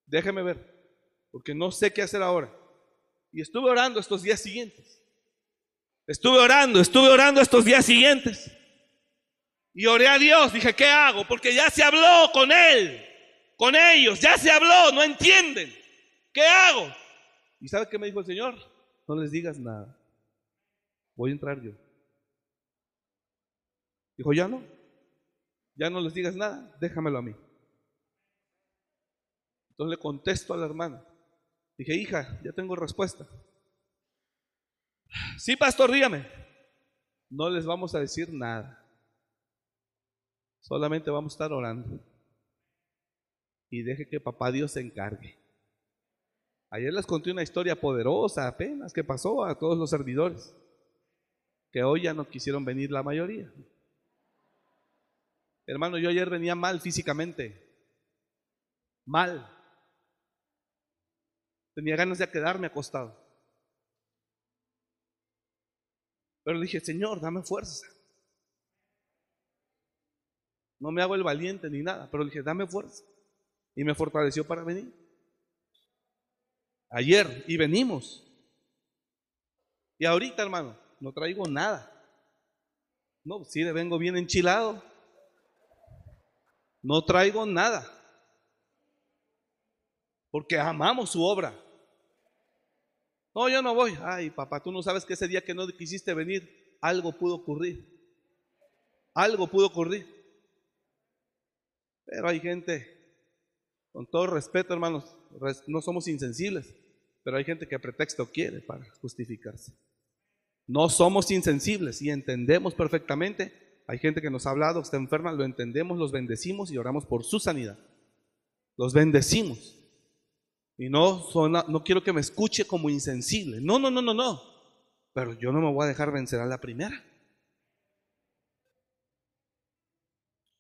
déjeme ver, porque no sé qué hacer ahora. Y estuve orando estos días siguientes. Estuve orando, estuve orando estos días siguientes. Y oré a Dios, dije, ¿qué hago? Porque ya se habló con Él con ellos, ya se habló, no entienden. ¿Qué hago? ¿Y sabe qué me dijo el Señor? No les digas nada. Voy a entrar yo. Dijo, ya no. Ya no les digas nada, déjamelo a mí. Entonces le contesto a la hermana. Dije, hija, ya tengo respuesta. Sí, pastor, dígame. No les vamos a decir nada. Solamente vamos a estar orando y deje que papá Dios se encargue. Ayer les conté una historia poderosa apenas que pasó a todos los servidores, que hoy ya no quisieron venir la mayoría. Hermano, yo ayer venía mal físicamente, mal. Tenía ganas de quedarme acostado. Pero dije, Señor, dame fuerza. No me hago el valiente ni nada, pero dije, dame fuerza y me fortaleció para venir. Ayer y venimos. Y ahorita, hermano, no traigo nada. No, si le vengo bien enchilado. No traigo nada. Porque amamos su obra. No, yo no voy. Ay, papá, tú no sabes que ese día que no quisiste venir, algo pudo ocurrir. Algo pudo ocurrir. Pero hay gente con todo respeto, hermanos, no somos insensibles, pero hay gente que pretexto quiere para justificarse. No somos insensibles y entendemos perfectamente. Hay gente que nos ha hablado, está enferma, lo entendemos, los bendecimos y oramos por su sanidad. Los bendecimos. Y no, no quiero que me escuche como insensible. No, no, no, no, no. Pero yo no me voy a dejar vencer a la primera.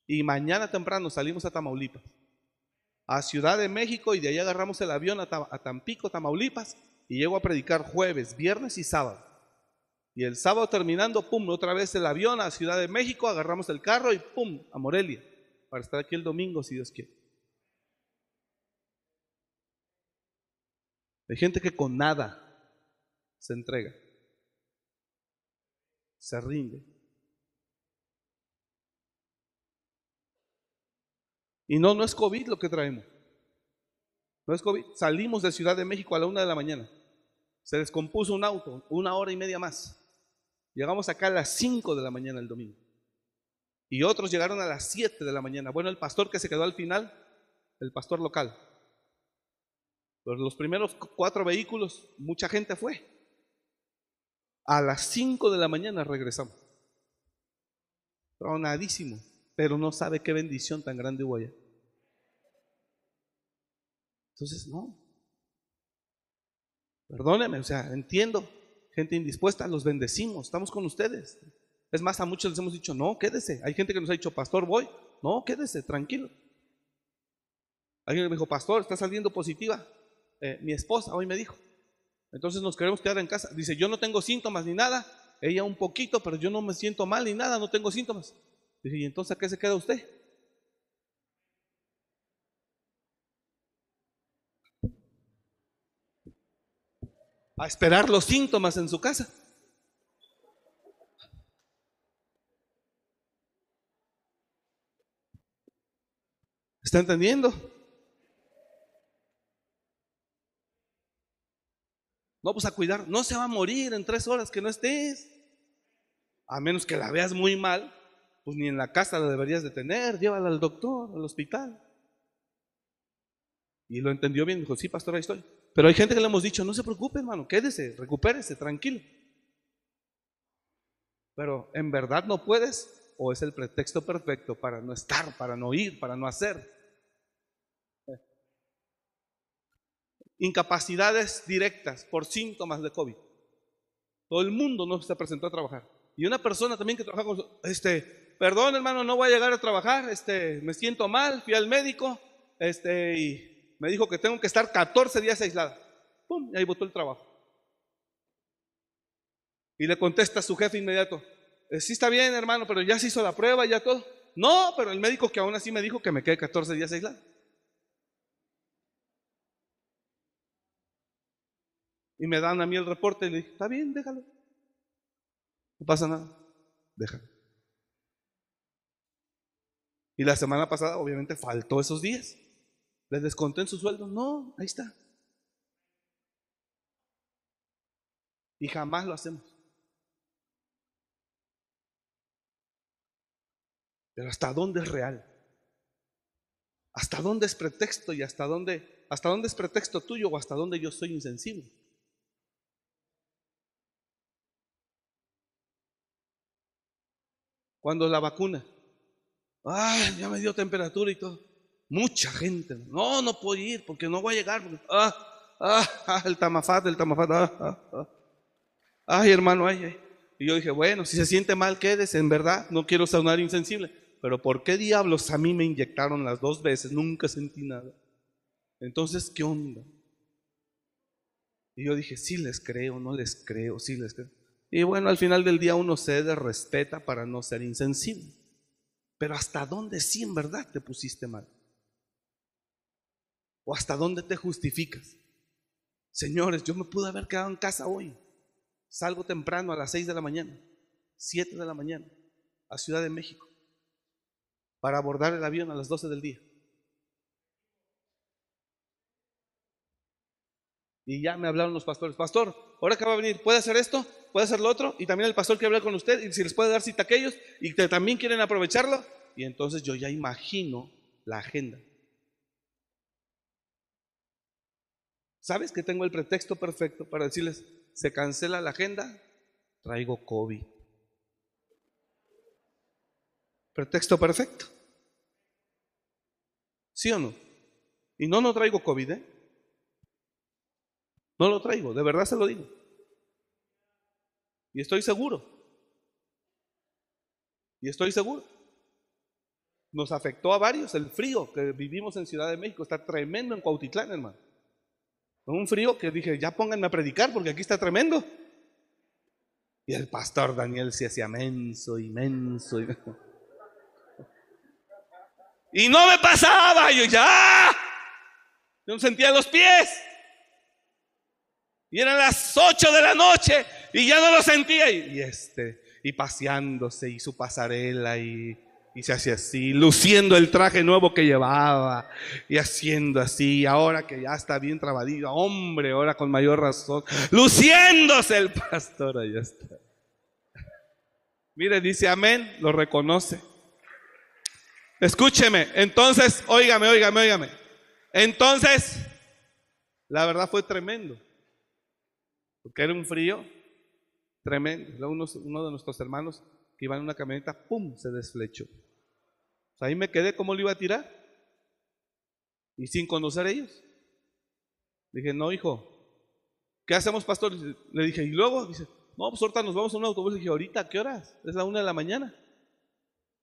Y mañana temprano salimos a Tamaulipas a Ciudad de México y de ahí agarramos el avión a, Tampico, Tamaulipas y llego a predicar jueves, viernes y sábado. Y el sábado terminando, pum, otra vez el avión a Ciudad de México, agarramos el carro y pum, a Morelia, para estar aquí el domingo si Dios quiere. Hay gente que con nada se entrega, se rinde. Y no, no es COVID lo que traemos. No es COVID. Salimos de Ciudad de México a la una de la mañana. Se descompuso un auto, una hora y media más. Llegamos acá a las cinco de la mañana el domingo. Y otros llegaron a las siete de la mañana. Bueno, el pastor que se quedó al final, el pastor local. Los primeros cuatro vehículos, mucha gente fue. A las cinco de la mañana regresamos. Tronadísimo pero no sabe qué bendición tan grande hubo allá. Entonces, no. Perdóneme, o sea, entiendo. Gente indispuesta, los bendecimos, estamos con ustedes. Es más, a muchos les hemos dicho, no, quédese. Hay gente que nos ha dicho, pastor, voy. No, quédese, tranquilo. Alguien me dijo, pastor, está saliendo positiva. Eh, mi esposa hoy me dijo. Entonces nos queremos quedar en casa. Dice, yo no tengo síntomas ni nada. Ella un poquito, pero yo no me siento mal ni nada, no tengo síntomas. ¿Y entonces a qué se queda usted? a esperar los síntomas en su casa. ¿Está entendiendo? No, pues a cuidar. No se va a morir en tres horas que no estés. A menos que la veas muy mal, pues ni en la casa la deberías de tener. Llévala al doctor, al hospital. Y lo entendió bien. Dijo, sí, pastor, ahí estoy. Pero hay gente que le hemos dicho, no se preocupe, hermano, quédese, recupérese, tranquilo. Pero en verdad no puedes o es el pretexto perfecto para no estar, para no ir, para no hacer. incapacidades directas por síntomas de COVID. Todo el mundo no se presentó a trabajar. Y una persona también que trabaja con, este, perdón hermano, no voy a llegar a trabajar, este, me siento mal, fui al médico, este, y me dijo que tengo que estar 14 días aislada. ¡Pum! Y ahí botó el trabajo. Y le contesta a su jefe inmediato, eh, sí está bien hermano, pero ya se hizo la prueba, ya todo. No, pero el médico que aún así me dijo que me quede 14 días aislada. Y me dan a mí el reporte y le dije, está bien, déjalo. No pasa nada, déjalo. Y la semana pasada obviamente faltó esos días. ¿Les desconté en su sueldo? No, ahí está. Y jamás lo hacemos. Pero ¿hasta dónde es real? ¿Hasta dónde es pretexto y hasta dónde, hasta dónde es pretexto tuyo o hasta dónde yo soy insensible? Cuando la vacuna, ay, ya me dio temperatura y todo. Mucha gente, no, no puedo ir porque no voy a llegar. ah, ah, ah, el tamafat, el tamafat, ah, ah, ah. Ay, hermano, ay, ay. Y yo dije, bueno, si se siente mal, quédese, en verdad, no quiero sonar insensible. Pero ¿por qué diablos a mí me inyectaron las dos veces? Nunca sentí nada. Entonces, ¿qué onda? Y yo dije, sí les creo, no les creo, sí les creo. Y bueno, al final del día uno cede, respeta para no ser insensible. Pero ¿hasta dónde sí en verdad te pusiste mal? ¿O hasta dónde te justificas? Señores, yo me pude haber quedado en casa hoy. Salgo temprano a las 6 de la mañana, 7 de la mañana, a Ciudad de México, para abordar el avión a las 12 del día. Y ya me hablaron los pastores, pastor, ahora que va a venir, ¿puede hacer esto? ¿Puede hacer lo otro? Y también el pastor quiere hablar con usted y si les puede dar cita a aquellos y que también quieren aprovecharlo. Y entonces yo ya imagino la agenda. ¿Sabes que tengo el pretexto perfecto para decirles, se cancela la agenda? Traigo COVID. Pretexto perfecto. ¿Sí o no? Y no, no traigo COVID, ¿eh? No lo traigo, de verdad se lo digo. Y estoy seguro. Y estoy seguro. Nos afectó a varios el frío que vivimos en Ciudad de México. Está tremendo en Cuautitlán, hermano. Un frío que dije, ya pónganme a predicar porque aquí está tremendo. Y el pastor Daniel se hacía menso, inmenso. Y, y no me pasaba. Yo ya. Yo sentía los pies. Y eran las 8 de la noche y ya no lo sentía. Y, este, y paseándose y su pasarela y, y se hacía así, luciendo el traje nuevo que llevaba y haciendo así. Ahora que ya está bien trabadillo, hombre, ahora con mayor razón, luciéndose el pastor. Ahí está. Mire, dice amén, lo reconoce. Escúcheme, entonces, óigame, óigame, óigame. Entonces, la verdad fue tremendo porque era un frío tremendo. Uno, de nuestros hermanos que iba en una camioneta, ¡pum!, se desflechó. ahí me quedé, ¿cómo lo iba a tirar? Y sin conocer a ellos. Dije, no, hijo, ¿qué hacemos, pastor? Le dije, ¿y luego? Dice, no, pues ahorita nos vamos a un autobús. Le dije, ¿ahorita qué horas? Es la una de la mañana.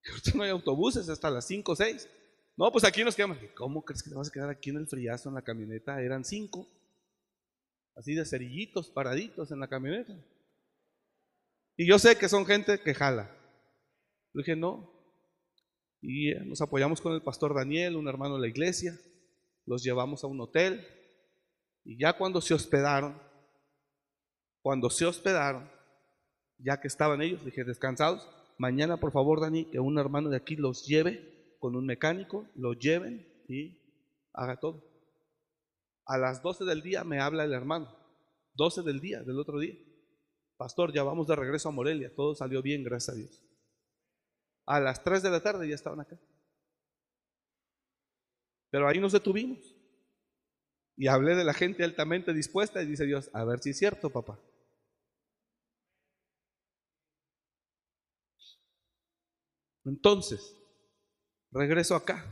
[laughs] Ahorita no hay autobuses hasta las cinco o seis. No, pues aquí nos quedamos. ¿Cómo crees que te vas a quedar aquí en el friazo en la camioneta? Eran cinco así de cerillitos paraditos en la camioneta. Y yo sé que son gente que jala. Dije, no. Y eh, nos apoyamos con el pastor Daniel, un hermano de la iglesia. Los llevamos a un hotel. Y ya cuando se hospedaron, Cuando se hospedaron, ya que estaban ellos, dije, descansados, mañana por favor, Dani, que un hermano de aquí los lleve con un mecánico, los lleven y haga todo. A las 12 del día me habla el hermano, 12 del día, del otro día. Pastor, ya vamos de regreso a Morelia, todo salió bien, gracias a Dios. A las 3 de la tarde ya estaban acá. Pero ahí nos detuvimos. Y hablé de la gente altamente dispuesta y dice Dios, a ver si es cierto, papá. Entonces, regreso acá.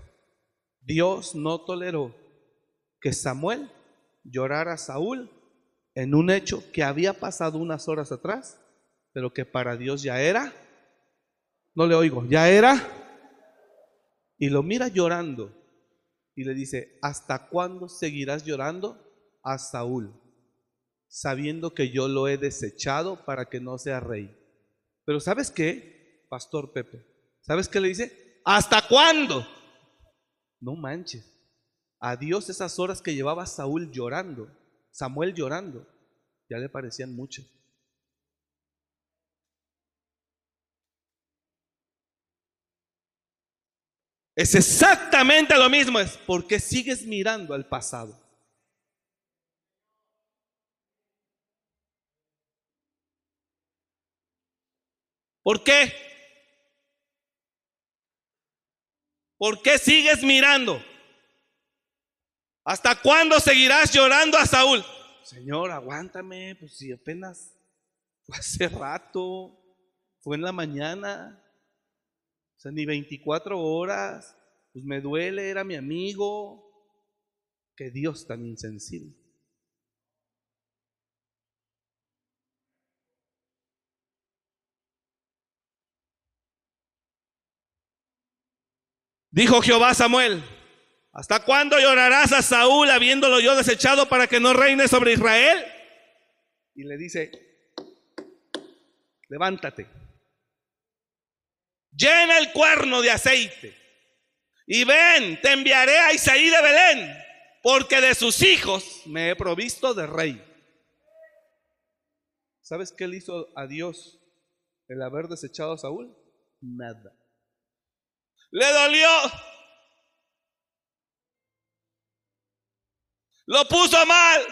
Dios no toleró que Samuel llorara a Saúl en un hecho que había pasado unas horas atrás, pero que para Dios ya era. No le oigo, ya era. Y lo mira llorando y le dice, ¿hasta cuándo seguirás llorando a Saúl? Sabiendo que yo lo he desechado para que no sea rey. Pero ¿sabes qué, Pastor Pepe? ¿Sabes qué le dice? ¿Hasta cuándo? No manches. A Dios esas horas que llevaba Saúl llorando, Samuel llorando, ya le parecían muchas. Es exactamente lo mismo, es porque sigues mirando al pasado. ¿Por qué? ¿Por qué sigues mirando? ¿Hasta cuándo seguirás llorando a Saúl? Señor, aguántame, pues si apenas fue hace rato, fue en la mañana, o sea, ni 24 horas, pues me duele, era mi amigo. Que Dios tan insensible. Dijo Jehová Samuel, ¿hasta cuándo llorarás a Saúl habiéndolo yo desechado para que no reine sobre Israel? Y le dice, levántate, llena el cuerno de aceite y ven, te enviaré a Isaí de Belén, porque de sus hijos me he provisto de rey. ¿Sabes qué le hizo a Dios el haber desechado a Saúl? Nada. Le dolió. Lo puso mal.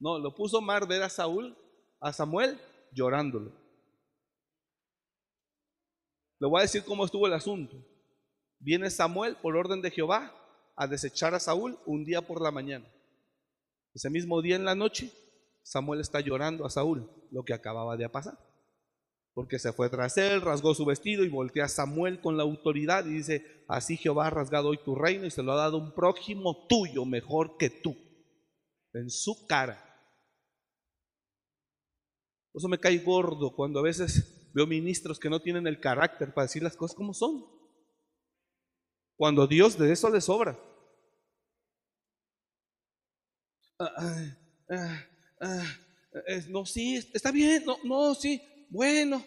No, lo puso mal ver a Saúl, a Samuel, llorándolo. Le voy a decir cómo estuvo el asunto. Viene Samuel por orden de Jehová a desechar a Saúl un día por la mañana. Ese mismo día en la noche, Samuel está llorando a Saúl lo que acababa de pasar porque se fue tras él, rasgó su vestido y voltea a Samuel con la autoridad y dice, así Jehová ha rasgado hoy tu reino y se lo ha dado un prójimo tuyo mejor que tú, en su cara. Por eso me cae gordo cuando a veces veo ministros que no tienen el carácter para decir las cosas como son. Cuando Dios de eso le sobra. Ah, ah, ah, no, sí, está bien, no, no, sí, bueno.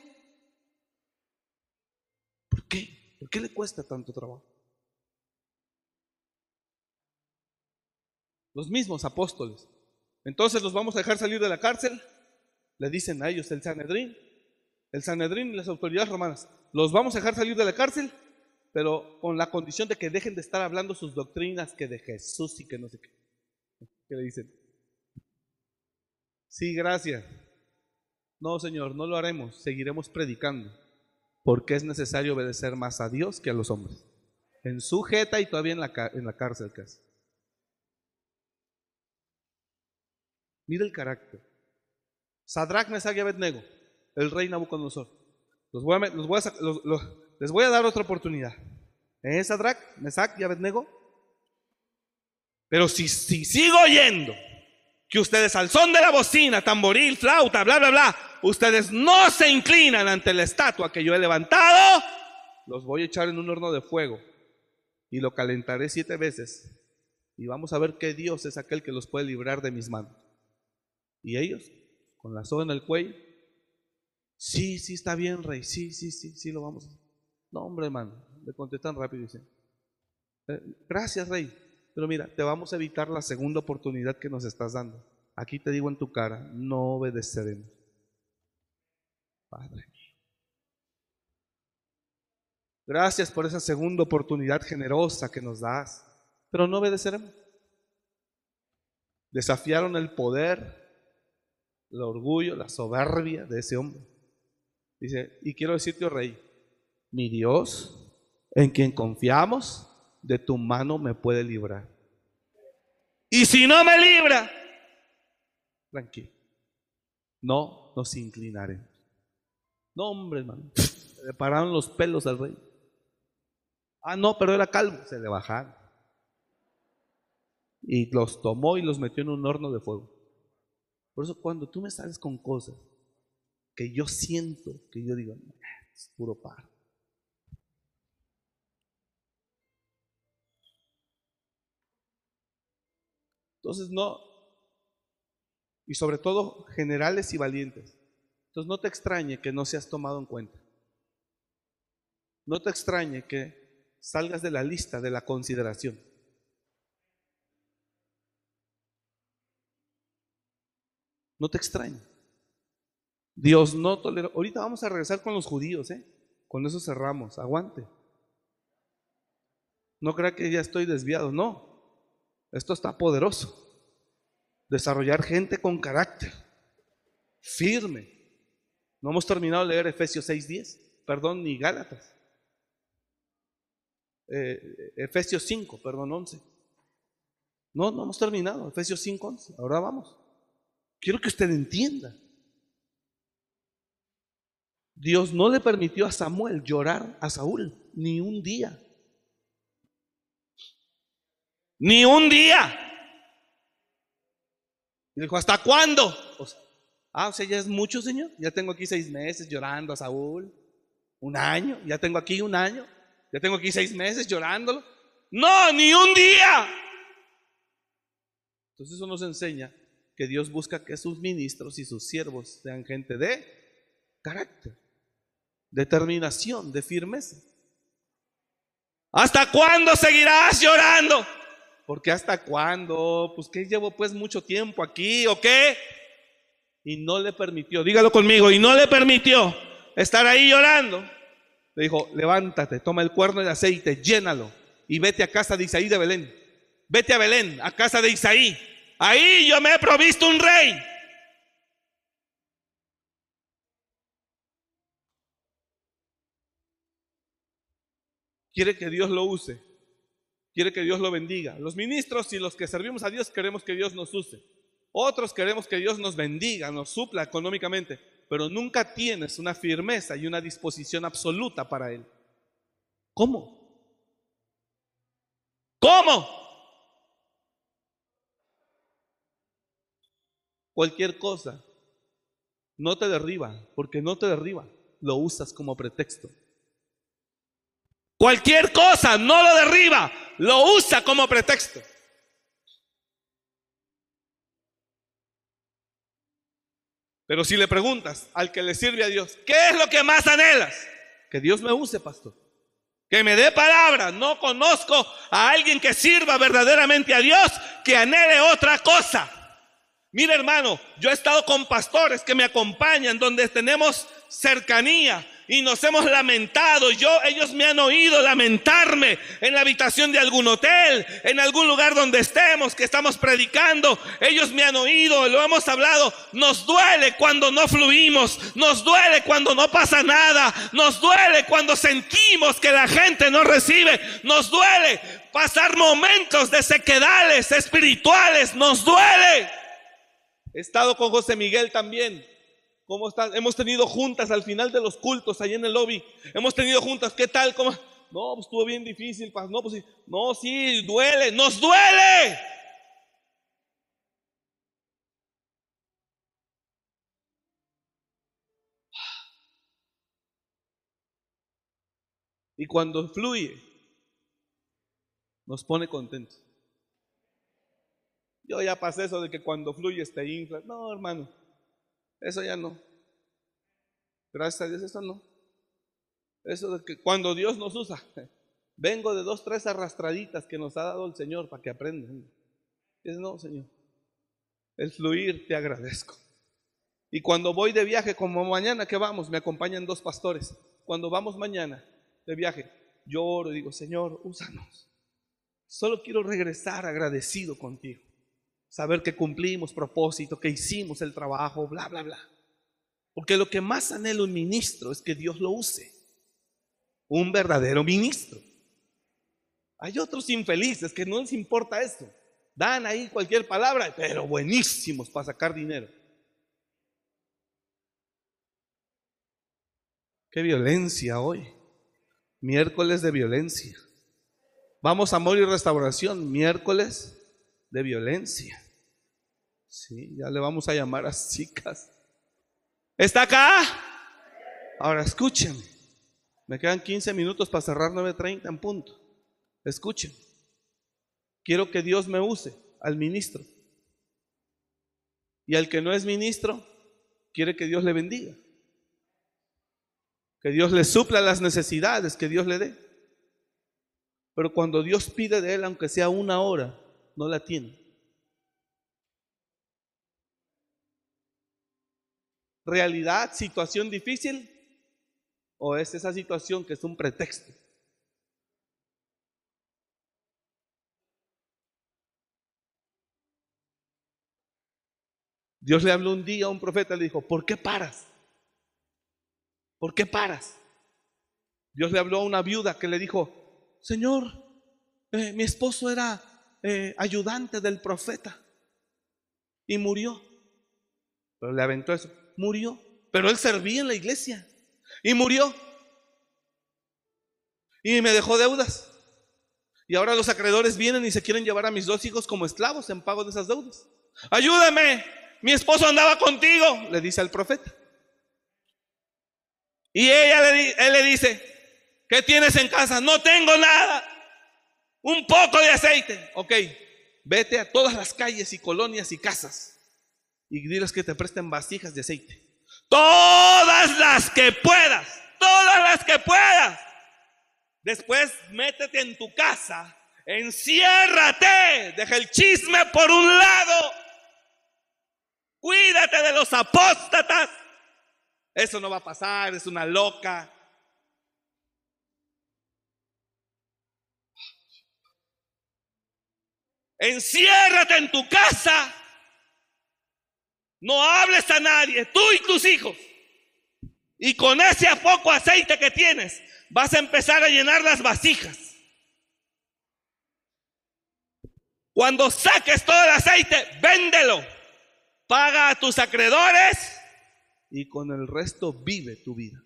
¿Por qué? ¿Por qué le cuesta tanto trabajo? Los mismos apóstoles. Entonces los vamos a dejar salir de la cárcel. Le dicen a ellos el Sanedrín, el Sanedrín y las autoridades romanas, los vamos a dejar salir de la cárcel, pero con la condición de que dejen de estar hablando sus doctrinas que de Jesús y que no sé qué. ¿Qué le dicen? Sí, gracias. No, Señor, no lo haremos, seguiremos predicando, porque es necesario obedecer más a Dios que a los hombres. En su jeta y todavía en la, en la cárcel casi. Mira el carácter. Sadrach, Mesach y Abednego, el rey Nabucodonosor. Los voy a, los voy a, los, les voy a dar otra oportunidad. ¿Eh, Sadrach, Mesach y Abednego? Pero si, si sigo oyendo que ustedes al son de la bocina, tamboril, flauta, bla, bla, bla, ustedes no se inclinan ante la estatua que yo he levantado, los voy a echar en un horno de fuego y lo calentaré siete veces. Y vamos a ver qué Dios es aquel que los puede librar de mis manos. Y ellos, con la soga en el cuello, sí, sí está bien, rey, sí, sí, sí, sí lo vamos a hacer. No, hombre, hermano, le contestan rápido y dicen, eh, gracias, rey, pero mira, te vamos a evitar la segunda oportunidad que nos estás dando. aquí te digo en tu cara, no obedeceremos. Padre Gracias por esa segunda oportunidad generosa que nos das, pero no obedeceremos. Desafiaron el poder, el orgullo, la soberbia de ese hombre. Dice, y quiero decirte, oh rey, mi Dios, en quien confiamos, de tu mano me puede librar. Y si no me libra, tranquilo, no nos inclinaremos. No, hombre, hermano, le pararon los pelos al rey. Ah, no, pero era calvo. Se le bajaron. Y los tomó y los metió en un horno de fuego. Por eso cuando tú me sales con cosas que yo siento, que yo digo, es puro par. Entonces no, y sobre todo generales y valientes. Entonces no te extrañe que no seas tomado en cuenta. No te extrañe que salgas de la lista de la consideración. No te extraño. Dios no tolera. Ahorita vamos a regresar con los judíos, ¿eh? Con eso cerramos. Aguante. No crea que ya estoy desviado. No. Esto está poderoso. Desarrollar gente con carácter. Firme. No hemos terminado de leer Efesios 6.10. Perdón, ni Gálatas. Eh, Efesios 5, perdón, 11. No, no hemos terminado. Efesios 5, 11. Ahora vamos. Quiero que usted entienda. Dios no le permitió a Samuel llorar a Saúl ni un día. Ni un día. Y dijo, ¿hasta cuándo? ah, o sea, ya es mucho, Señor. Ya tengo aquí seis meses llorando a Saúl. Un año. Ya tengo aquí un año. Ya tengo aquí seis meses llorándolo. No, ni un día. Entonces eso nos enseña que Dios busca que sus ministros y sus siervos sean gente de carácter, determinación, de firmeza. ¿Hasta cuándo seguirás llorando? Porque hasta cuándo, pues que llevo pues mucho tiempo aquí o qué? Y no le permitió, dígalo conmigo, y no le permitió estar ahí llorando. Le dijo, levántate, toma el cuerno de aceite, llénalo y vete a casa de Isaí de Belén. Vete a Belén, a casa de Isaí. Ahí yo me he provisto un rey. Quiere que Dios lo use. Quiere que Dios lo bendiga. Los ministros y los que servimos a Dios queremos que Dios nos use. Otros queremos que Dios nos bendiga, nos supla económicamente pero nunca tienes una firmeza y una disposición absoluta para Él. ¿Cómo? ¿Cómo? Cualquier cosa no te derriba, porque no te derriba, lo usas como pretexto. Cualquier cosa no lo derriba, lo usa como pretexto. Pero si le preguntas al que le sirve a Dios, ¿qué es lo que más anhelas? Que Dios me use, pastor. Que me dé palabra. No conozco a alguien que sirva verdaderamente a Dios que anhele otra cosa. Mira hermano, yo he estado con pastores que me acompañan donde tenemos cercanía, y nos hemos lamentado. Yo, ellos me han oído lamentarme en la habitación de algún hotel, en algún lugar donde estemos, que estamos predicando. Ellos me han oído, lo hemos hablado. Nos duele cuando no fluimos, nos duele cuando no pasa nada, nos duele cuando sentimos que la gente no recibe, nos duele pasar momentos de sequedales espirituales, nos duele. He estado con José Miguel también ¿Cómo están? Hemos tenido juntas al final de los cultos ahí en el lobby. Hemos tenido juntas, ¿qué tal? ¿Cómo? No, pues estuvo bien difícil. No, pues sí. No, sí, duele. ¡Nos duele! Y cuando fluye, nos pone contentos. Yo ya pasé eso de que cuando fluye te infla. No, hermano. Eso ya no. Gracias a Dios, eso no. Eso de que cuando Dios nos usa, [laughs] vengo de dos, tres arrastraditas que nos ha dado el Señor para que aprendan. Es no, Señor. el fluir, te agradezco. Y cuando voy de viaje, como mañana que vamos, me acompañan dos pastores. Cuando vamos mañana de viaje, yo y digo, Señor, úsanos. Solo quiero regresar agradecido contigo. Saber que cumplimos propósito, que hicimos el trabajo, bla, bla, bla. Porque lo que más anhelo un ministro es que Dios lo use. Un verdadero ministro. Hay otros infelices que no les importa esto. Dan ahí cualquier palabra, pero buenísimos para sacar dinero. Qué violencia hoy. Miércoles de violencia. Vamos a amor y restauración, miércoles de violencia. Sí, ya le vamos a llamar a chicas. ¿Está acá? Ahora escúchenme. Me quedan 15 minutos para cerrar 9.30 en punto. Escuchen. Quiero que Dios me use al ministro. Y al que no es ministro, quiere que Dios le bendiga. Que Dios le supla las necesidades que Dios le dé. Pero cuando Dios pide de él, aunque sea una hora, no la tiene. ¿Realidad, situación difícil? ¿O es esa situación que es un pretexto? Dios le habló un día a un profeta, le dijo, ¿por qué paras? ¿Por qué paras? Dios le habló a una viuda que le dijo, Señor, eh, mi esposo era eh, ayudante del profeta y murió. Pero le aventó eso, murió. Pero él servía en la iglesia y murió. Y me dejó deudas. Y ahora los acreedores vienen y se quieren llevar a mis dos hijos como esclavos en pago de esas deudas. Ayúdame, mi esposo andaba contigo, le dice al profeta. Y ella le, él le dice, ¿qué tienes en casa? No tengo nada. Un poco de aceite. Ok, vete a todas las calles y colonias y casas y diles que te presten vasijas de aceite. Todas las que puedas, todas las que puedas. Después métete en tu casa, enciérrate, deja el chisme por un lado. Cuídate de los apóstatas. Eso no va a pasar, es una loca. Enciérrate en tu casa. No hables a nadie, tú y tus hijos. Y con ese poco aceite que tienes, vas a empezar a llenar las vasijas. Cuando saques todo el aceite, véndelo. Paga a tus acreedores y con el resto vive tu vida.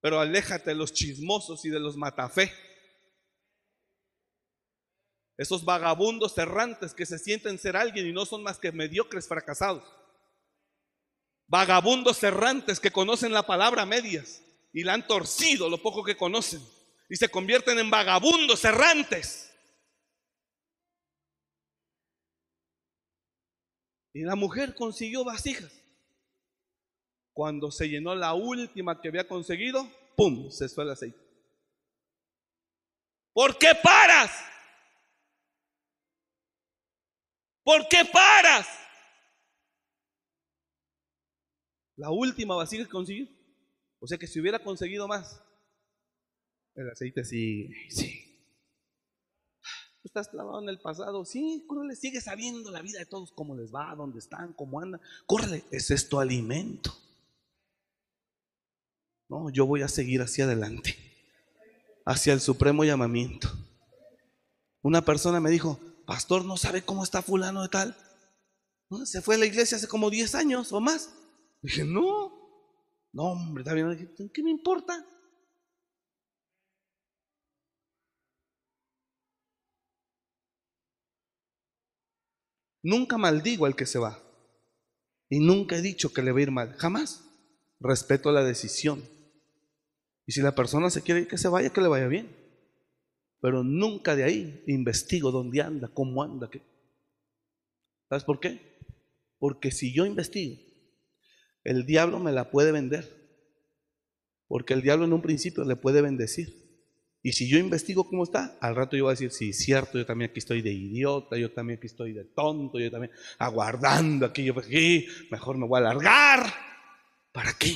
Pero aléjate de los chismosos y de los matafé. Esos vagabundos errantes que se sienten ser alguien y no son más que mediocres fracasados. Vagabundos errantes que conocen la palabra medias y la han torcido lo poco que conocen y se convierten en vagabundos errantes. Y la mujer consiguió vasijas. Cuando se llenó la última que había conseguido, ¡pum! Se fue el aceite. ¿Por qué paras? ¿Por qué paras? La última vasija que consiguió. O sea que si hubiera conseguido más, el aceite sigue, sí. Tú estás clavado en el pasado. Sí, córrele, sigue sabiendo la vida de todos, cómo les va, dónde están, cómo andan. Córrele, ese es tu alimento. No, yo voy a seguir hacia adelante, hacia el supremo llamamiento. Una persona me dijo, pastor, ¿no sabe cómo está fulano de tal? Se fue a la iglesia hace como 10 años o más. Dije, no, no, hombre, está bien. ¿Qué me importa? Nunca maldigo al que se va. Y nunca he dicho que le va a ir mal. Jamás. Respeto la decisión. Y si la persona se quiere que se vaya, que le vaya bien. Pero nunca de ahí investigo dónde anda, cómo anda. Qué. ¿Sabes por qué? Porque si yo investigo, el diablo me la puede vender. Porque el diablo en un principio le puede bendecir. Y si yo investigo cómo está, al rato yo voy a decir, sí, cierto, yo también aquí estoy de idiota, yo también aquí estoy de tonto, yo también aguardando aquí, yo aquí, mejor me voy a alargar. ¿Para qué?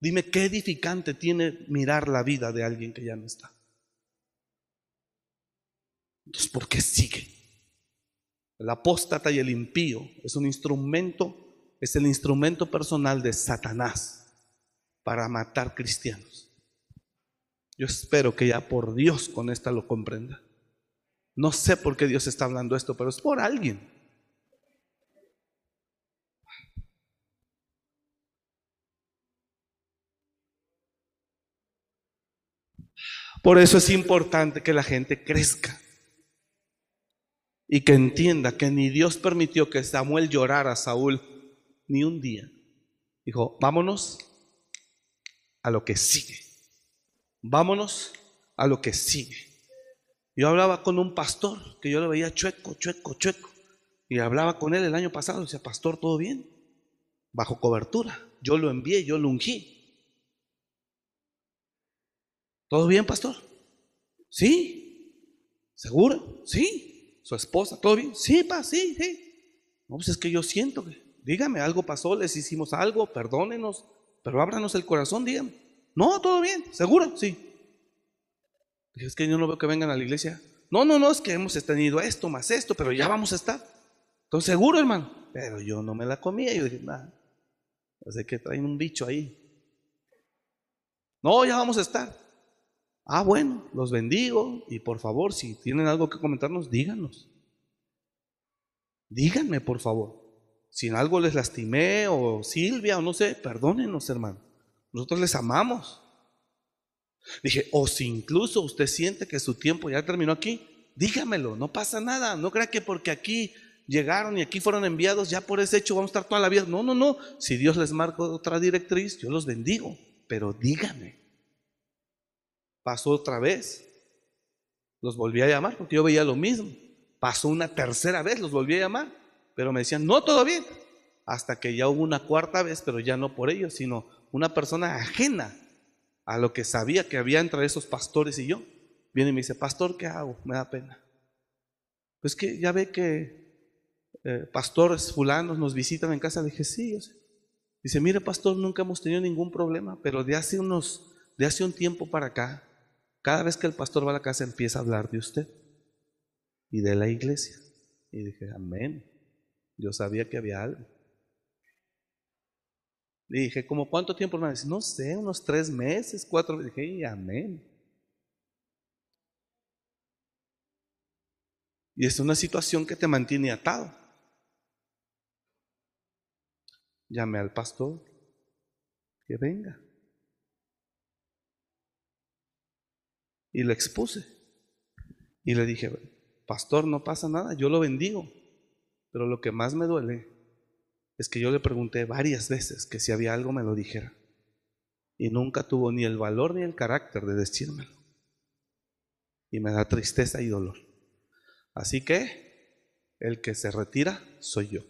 Dime qué edificante tiene mirar la vida de alguien que ya no está. Entonces, ¿por qué sigue? El apóstata y el impío es un instrumento, es el instrumento personal de Satanás para matar cristianos. Yo espero que ya por Dios con esta lo comprenda. No sé por qué Dios está hablando esto, pero es por alguien. Por eso es importante que la gente crezca y que entienda que ni Dios permitió que Samuel llorara a Saúl ni un día. Dijo, vámonos a lo que sigue. Vámonos a lo que sigue. Yo hablaba con un pastor que yo le veía chueco, chueco, chueco. Y hablaba con él el año pasado. Decía, pastor, ¿todo bien? Bajo cobertura. Yo lo envié, yo lo ungí. ¿Todo bien, pastor? Sí. ¿Seguro? Sí. ¿Su esposa? ¿Todo bien? Sí, pa, sí, sí. No, pues es que yo siento que, dígame, algo pasó, les hicimos algo, perdónenos, pero ábranos el corazón, dígame. No, todo bien, ¿seguro? Sí. Es que yo no veo que vengan a la iglesia. No, no, no, es que hemos tenido esto más esto, pero ya vamos a estar. Entonces, seguro, hermano. Pero yo no me la comía. Yo dije, nada, sé que traen un bicho ahí. No, ya vamos a estar. Ah, bueno, los bendigo y por favor, si tienen algo que comentarnos, díganos. Díganme, por favor. Si en algo les lastimé o Silvia o no sé, perdónenos, hermano. Nosotros les amamos. Dije, o si incluso usted siente que su tiempo ya terminó aquí, dígamelo, no pasa nada. No crea que porque aquí llegaron y aquí fueron enviados, ya por ese hecho vamos a estar toda la vida. No, no, no. Si Dios les marca otra directriz, yo los bendigo. Pero dígame. Pasó otra vez. Los volví a llamar porque yo veía lo mismo. Pasó una tercera vez, los volví a llamar. Pero me decían, no, todo bien. Hasta que ya hubo una cuarta vez, pero ya no por ellos, sino una persona ajena a lo que sabía que había entre esos pastores y yo. Viene y me dice, pastor, ¿qué hago? Me da pena. Pues que ya ve que eh, pastores fulanos nos visitan en casa. Dije, sí, yo sé. Dice, mire, pastor, nunca hemos tenido ningún problema, pero de hace unos, de hace un tiempo para acá, cada vez que el pastor va a la casa empieza a hablar de usted y de la iglesia. Y dije, amén. Yo sabía que había algo. Le dije, ¿cómo cuánto tiempo? Hermano? No sé, unos tres meses, cuatro meses. Dije, amén. Y es una situación que te mantiene atado. Llamé al pastor que venga. Y le expuse. Y le dije, pastor, no pasa nada, yo lo bendigo. Pero lo que más me duele es que yo le pregunté varias veces que si había algo me lo dijera. Y nunca tuvo ni el valor ni el carácter de decírmelo. Y me da tristeza y dolor. Así que el que se retira soy yo.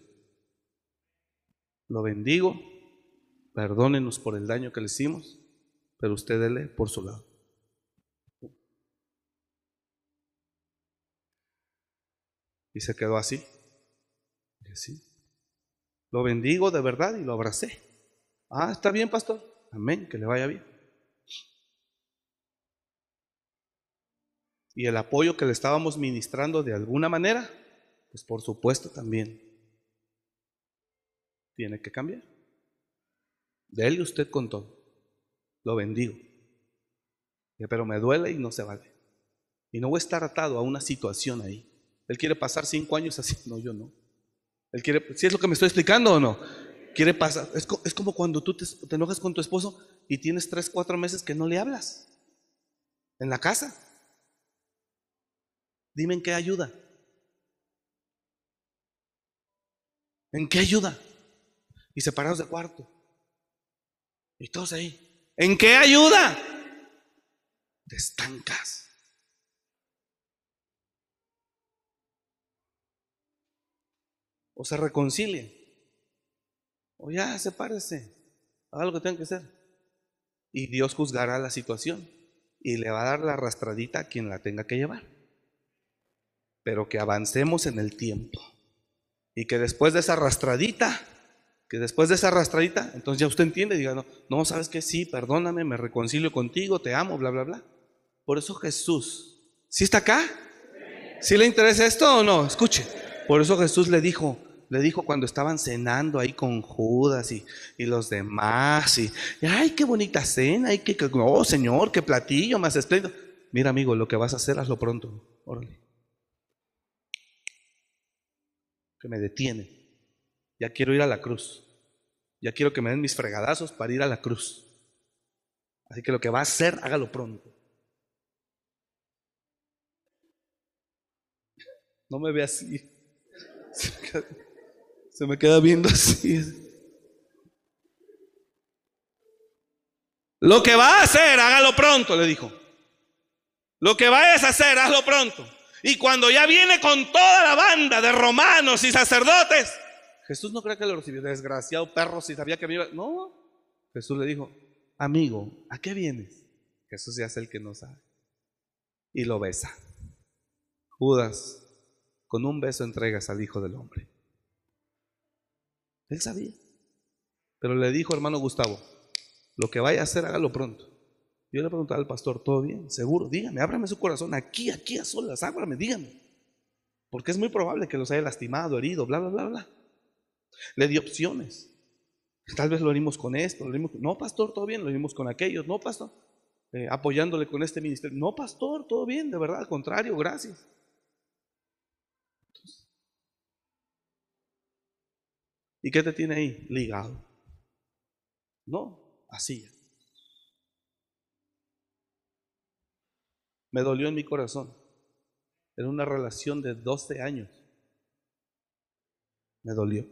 Lo bendigo, perdónenos por el daño que le hicimos, pero usted dele por su lado. Y se quedó así. Y así. Lo bendigo de verdad y lo abracé. Ah, está bien, pastor. Amén, que le vaya bien. Y el apoyo que le estábamos ministrando de alguna manera, pues por supuesto también tiene que cambiar. De él y usted con todo. Lo bendigo. Pero me duele y no se vale. Y no voy a estar atado a una situación ahí. Él quiere pasar cinco años así. [laughs] No, yo no. Él quiere, si es lo que me estoy explicando o no. Quiere pasar. Es, como cuando tú te, te enojas con tu esposo y tienes tres, cuatro meses que no le hablas. En la casa. Dime en qué ayuda. ¿En qué ayuda? Y separados de cuarto. Y todos ahí. ¿En qué ayuda? Te estancas. O se reconcilien, o ya sepárese, haga lo que tengan que hacer. Y Dios juzgará la situación y le va a dar la arrastradita a quien la tenga que llevar. Pero que avancemos en el tiempo. Y que después de esa arrastradita, que después de esa arrastradita, entonces ya usted entiende, diga, no, no, sabes que sí, perdóname, me reconcilio contigo, te amo, bla, bla, bla. Por eso Jesús, ¿sí está acá? ¿Sí le interesa esto o no? Escuche, por eso Jesús le dijo, le dijo cuando estaban cenando ahí con Judas y, los demás, y, ay, qué bonita cena, y qué, oh Señor, qué platillo más espléndido. Mira, amigo, lo que vas a hacer, hazlo pronto. Órale. Que me detiene. Ya quiero ir a la cruz. Ya quiero que me den mis fregadazos para ir a la cruz. Así que lo que va a hacer, hágalo pronto. No me ve así. Se me queda viendo así. Lo que va a hacer, hágalo pronto, le dijo. Lo que vayas a hacer, hazlo pronto. Y cuando ya viene con toda la banda de romanos y sacerdotes, Jesús no cree que lo recibió. Desgraciado perro, si sabía que me iba. No. Jesús le dijo, amigo, ¿a qué vienes? Jesús ya es el que no sabe. Y lo besa. Judas, con un beso entregas al Hijo del Hombre. Él sabía. Pero le dijo, hermano Gustavo, lo que vaya a hacer, hágalo pronto. Yo le preguntaba al pastor, ¿todo bien? ¿Seguro? Dígame, ábrame su corazón, aquí, aquí a solas, ábrame, dígame. Porque es muy probable que los haya lastimado, herido, bla, bla, bla, bla. Le di opciones. Tal vez lo venimos con esto, lo no, pastor, todo bien, lo venimos con aquellos, no, pastor, eh, apoyándole con este ministerio. No, pastor, todo bien, de verdad, al contrario, gracias. ¿Y qué te tiene ahí? Ligado. No, así. Me dolió en mi corazón. En una relación de 12 años. Me dolió.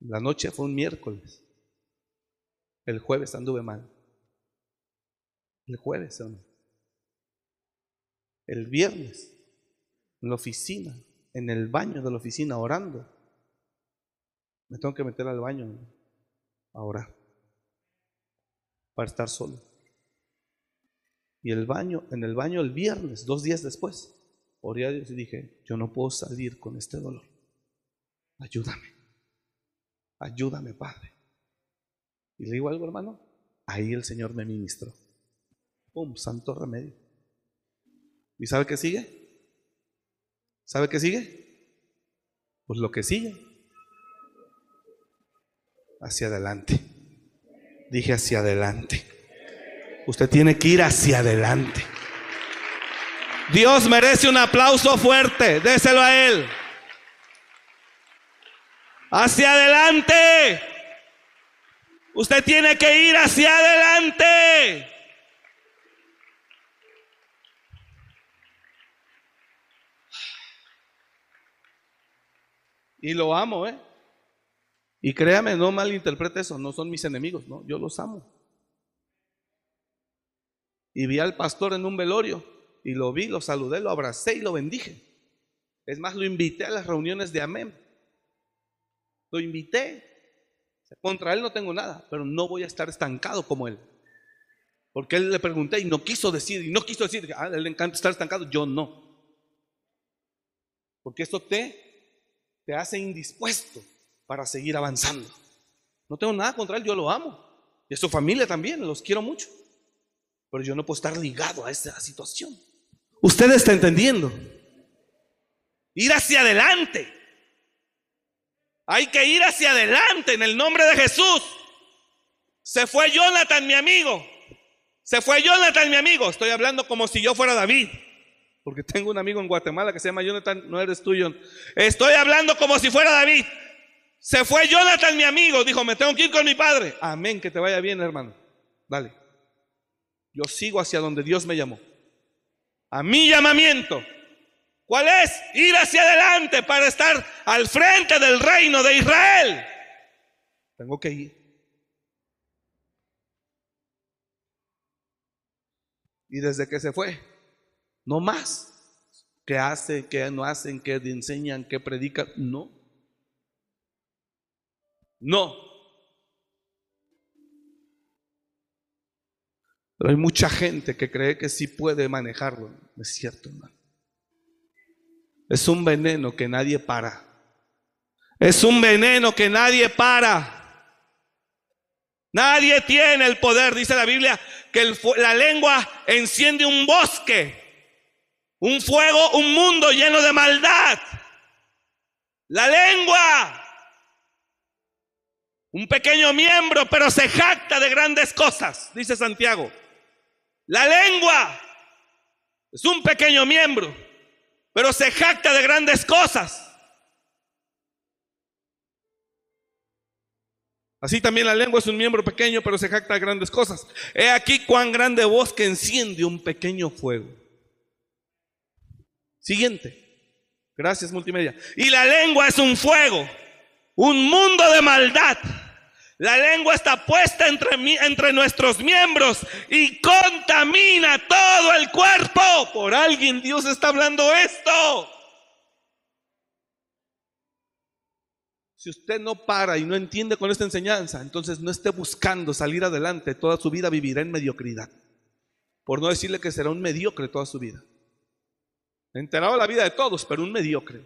La noche fue un miércoles. El jueves anduve mal. El jueves, ¿o no? El viernes, en la oficina, en el baño de la oficina, orando. Me tengo que meter al baño ahora para estar solo. Y el baño, en el baño el viernes, dos días después, oré a Dios y dije, yo no puedo salir con este dolor. Ayúdame. Ayúdame, Padre. Y le digo algo, hermano. Ahí el Señor me ministró. ¡Pum! Santo remedio. ¿Y sabe qué sigue? ¿Sabe qué sigue? Pues lo que sigue hacia adelante. Dije hacia adelante. Usted tiene que ir hacia adelante. Dios merece un aplauso fuerte. Déselo a Él. Hacia adelante. Usted tiene que ir hacia adelante. Y lo amo, ¿eh? Y créame, no malinterprete eso, no son mis enemigos, no, yo los amo. Y vi al pastor en un velorio y lo vi, lo saludé, lo abracé y lo bendije. Es más, lo invité a las reuniones de Amén. Lo invité. Contra él no tengo nada, pero no voy a estar estancado como él. Porque él le pregunté y no quiso decir, y no quiso decir, ah, a él le encanta estar estancado, yo no. Porque esto te, te hace indispuesto para seguir avanzando. No tengo nada contra él, yo lo amo. Y a su familia también, los quiero mucho. Pero yo no puedo estar ligado a esta situación. Usted está entendiendo. Ir hacia adelante. Hay que ir hacia adelante en el nombre de Jesús. Se fue Jonathan, mi amigo. Se fue Jonathan, mi amigo. Estoy hablando como si yo fuera David. Porque tengo un amigo en Guatemala que se llama Jonathan, no eres tuyo. Estoy hablando como si fuera David. Se fue Jonathan, mi amigo. Dijo, me tengo que ir con mi padre. Amén, que te vaya bien, hermano. Dale. Yo sigo hacia donde Dios me llamó. A mi llamamiento. ¿Cuál es? Ir hacia adelante para estar al frente del reino de Israel. Tengo que ir. Y desde que se fue, no más. ¿Qué hace? ¿Qué no hacen? ¿Qué enseñan? ¿Qué predican? No. No. Pero hay mucha gente que cree que sí puede manejarlo. Es cierto, hermano. Es un veneno que nadie para. Es un veneno que nadie para. Nadie tiene el poder, dice la Biblia, que la lengua enciende un bosque, un fuego, un mundo lleno de maldad. La lengua, un pequeño miembro, pero se jacta de grandes cosas, dice Santiago. La lengua es un pequeño miembro, pero se jacta de grandes cosas. Así también la lengua es un miembro pequeño, pero se jacta de grandes cosas. He aquí cuán grande bosque enciende un pequeño fuego. Siguiente. Gracias, multimedia. Y la lengua es un fuego, un mundo de maldad. La lengua está puesta entre, entre nuestros miembros y contamina todo el cuerpo. Por alguien Dios está hablando esto. Si usted no para y no entiende con esta enseñanza, entonces no esté buscando salir adelante. Toda su vida vivirá en mediocridad. Por no decirle que será un mediocre toda su vida. Enterado de la vida de todos, pero un mediocre.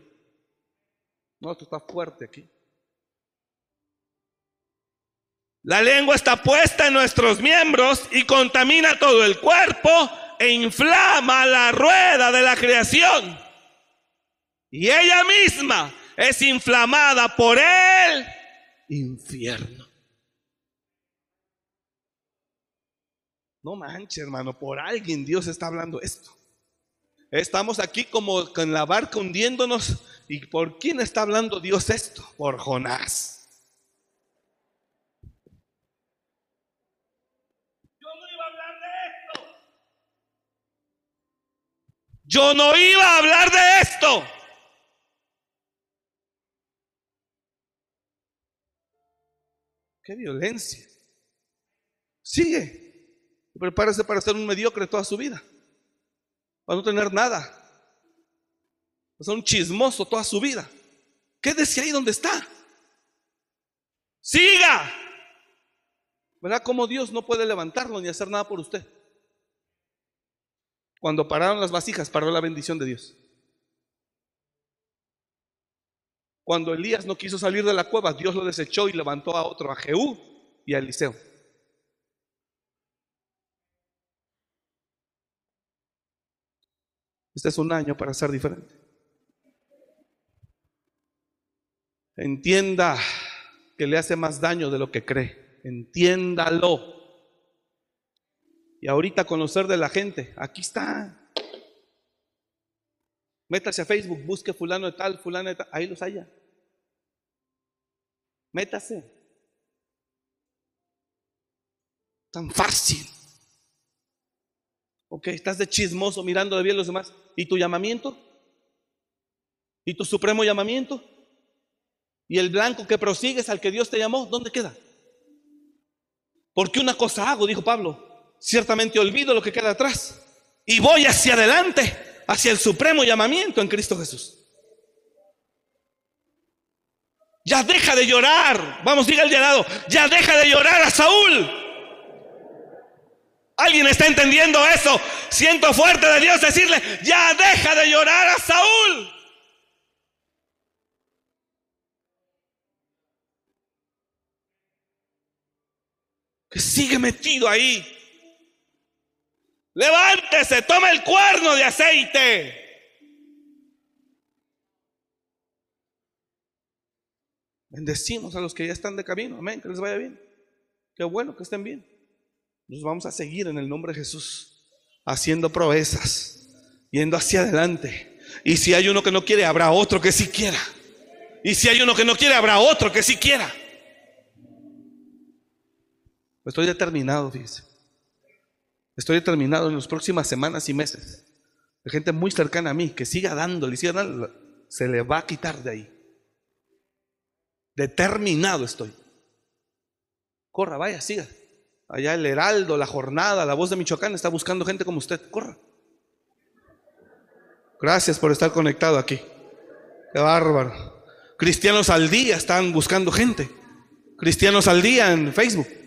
No, esto está fuerte aquí. La lengua está puesta en nuestros miembros y contamina todo el cuerpo e inflama la rueda de la creación. Y ella misma es inflamada por el infierno. No manches, hermano, por alguien Dios está hablando esto. Estamos aquí como con la barca hundiéndonos. ¿Y por quién está hablando Dios esto? Por Jonás. Yo no iba a hablar de esto. Qué violencia. Sigue. Prepárese para ser un mediocre toda su vida. Para no tener nada. Para ser un chismoso toda su vida. Quédese ahí donde está. Siga. ¿Verdad cómo Dios no puede levantarlo ni hacer nada por usted? Cuando pararon las vasijas, paró la bendición de Dios. Cuando Elías no quiso salir de la cueva, Dios lo desechó y levantó a otro, a Jehú y a Eliseo. Este es un año para ser diferente. Entienda que le hace más daño de lo que cree. Entiéndalo. Y ahorita conocer de la gente, aquí está. Métase a Facebook, busque fulano de tal, fulano de tal, ahí los haya. Métase. Tan fácil. Ok, estás de chismoso mirando de bien los demás. ¿Y tu llamamiento? ¿Y tu supremo llamamiento? ¿Y el blanco que prosigues al que Dios te llamó? ¿Dónde queda? Porque una cosa hago, dijo Pablo, ciertamente olvido lo que queda atrás y voy hacia adelante, hacia el supremo llamamiento en Cristo Jesús. Ya deja de llorar. Vamos, diga el de. Ya deja de llorar a Saúl. ¿Alguien está entendiendo eso? Siento fuerte de Dios decirle, ya deja de llorar a Saúl. Que sigue metido ahí. Levántese, tome el cuerno de aceite. Bendecimos a los que ya están de camino. Amén, que les vaya bien. Qué bueno que estén bien. Nos vamos a seguir en el nombre de Jesús, haciendo proezas, yendo hacia adelante. Y si hay uno que no quiere, habrá otro que sí quiera. Y si hay uno que no quiere, habrá otro que sí quiera. Estoy determinado, fíjese. Estoy determinado en las próximas semanas y meses. De gente muy cercana a mí, que siga dándole, siga dándole, se le va a quitar de ahí. Determinado estoy. Corra, vaya, siga. Allá el Heraldo, la jornada, la voz de Michoacán está buscando gente como usted. Corra. Gracias por estar conectado aquí. Qué bárbaro. Cristianos al día están buscando gente. Cristianos al día en Facebook.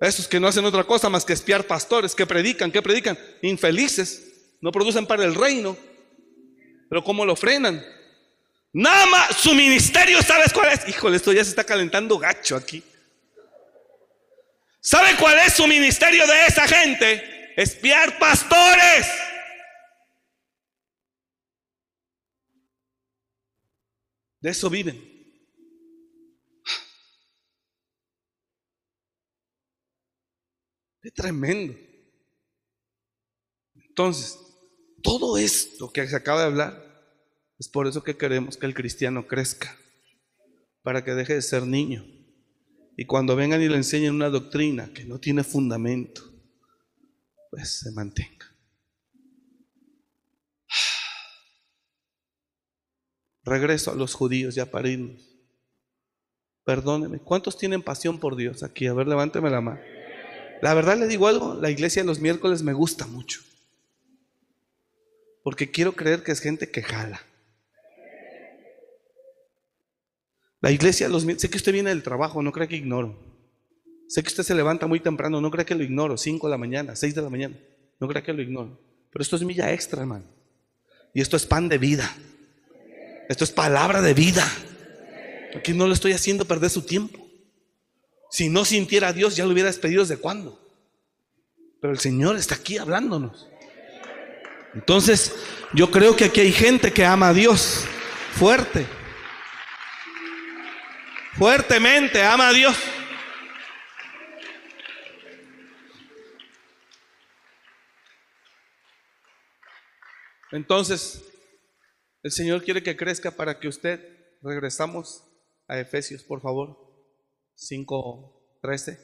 Esos que no hacen otra cosa más que espiar pastores, que predican, que predican, infelices, no producen para el reino. Pero ¿cómo lo frenan? Nada más, su ministerio, ¿sabes cuál es? Híjole, esto ya se está calentando gacho aquí. ¿Sabe cuál es su ministerio de esa gente? Espiar pastores. De eso viven. Qué tremendo. Entonces, todo esto que se acaba de hablar, es por eso que queremos que el cristiano crezca, para que deje de ser niño. Y cuando vengan y le enseñen una doctrina que no tiene fundamento, pues se mantenga. Regreso a los judíos ya para irnos. Perdóneme, ¿cuántos tienen pasión por Dios aquí? A ver, levánteme la mano. La verdad le digo algo, la iglesia los miércoles me gusta mucho. Porque quiero creer que es gente que jala. La iglesia, los, sé que usted viene del trabajo, no cree que ignoro. Sé que usted se levanta muy temprano, no cree que lo ignoro, 5 de la mañana, 6 de la mañana, no cree que lo ignoro. Pero esto es milla extra, hermano. Y esto es pan de vida. Esto es palabra de vida. Aquí no le estoy haciendo perder su tiempo. Si no sintiera a Dios, ya lo hubiera despedido desde cuándo. Pero el Señor está aquí hablándonos. Entonces, yo creo que aquí hay gente que ama a Dios fuerte fuertemente, ama a Dios. Entonces, el Señor quiere que crezca para que usted, regresamos a Efesios, por favor, 5.13,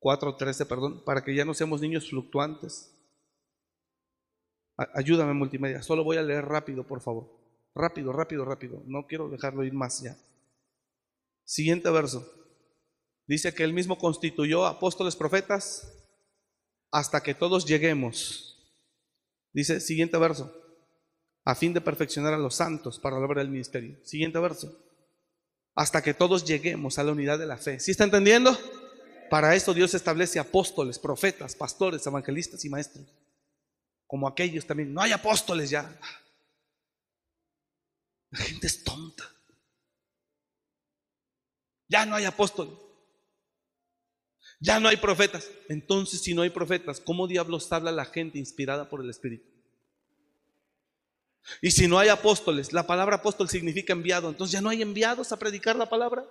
4.13, perdón, para que ya no seamos niños fluctuantes. Ayúdame multimedia, solo voy a leer rápido, por favor. Rápido, rápido, rápido. No quiero dejarlo ir más ya. Siguiente verso. Dice que él mismo constituyó apóstoles, profetas, hasta que todos lleguemos. Dice, siguiente verso, a fin de perfeccionar a los santos para la obra del ministerio. Siguiente verso, hasta que todos lleguemos a la unidad de la fe. ¿Sí está entendiendo? Para eso Dios establece apóstoles, profetas, pastores, evangelistas y maestros. Como aquellos también. No hay apóstoles ya. La gente es tonta. Ya no hay apóstol. Ya no hay profetas. Entonces, si no hay profetas, ¿cómo diablos habla la gente inspirada por el Espíritu? Y si no hay apóstoles, la palabra apóstol significa enviado, entonces ya no hay enviados a predicar la palabra.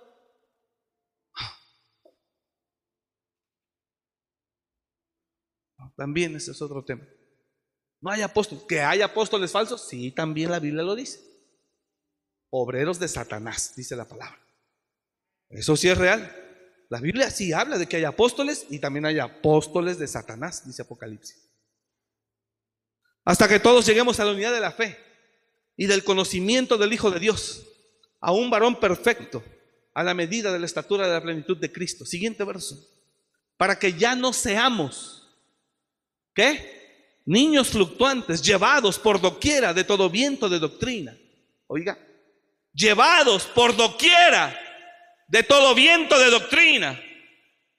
También ese es otro tema. No hay apóstoles. ¿Que hay apóstoles falsos? Sí, también la Biblia lo dice. Obreros de Satanás, dice la palabra. Eso sí es real. La Biblia sí habla de que hay apóstoles y también hay apóstoles de Satanás, dice Apocalipsis. Hasta que todos lleguemos a la unidad de la fe y del conocimiento del Hijo de Dios, a un varón perfecto, a la medida de la estatura de la plenitud de Cristo. Siguiente verso. Para que ya no seamos, ¿qué? Niños fluctuantes, llevados por doquiera de todo viento de doctrina. Oiga, llevados por doquiera de todo viento de doctrina,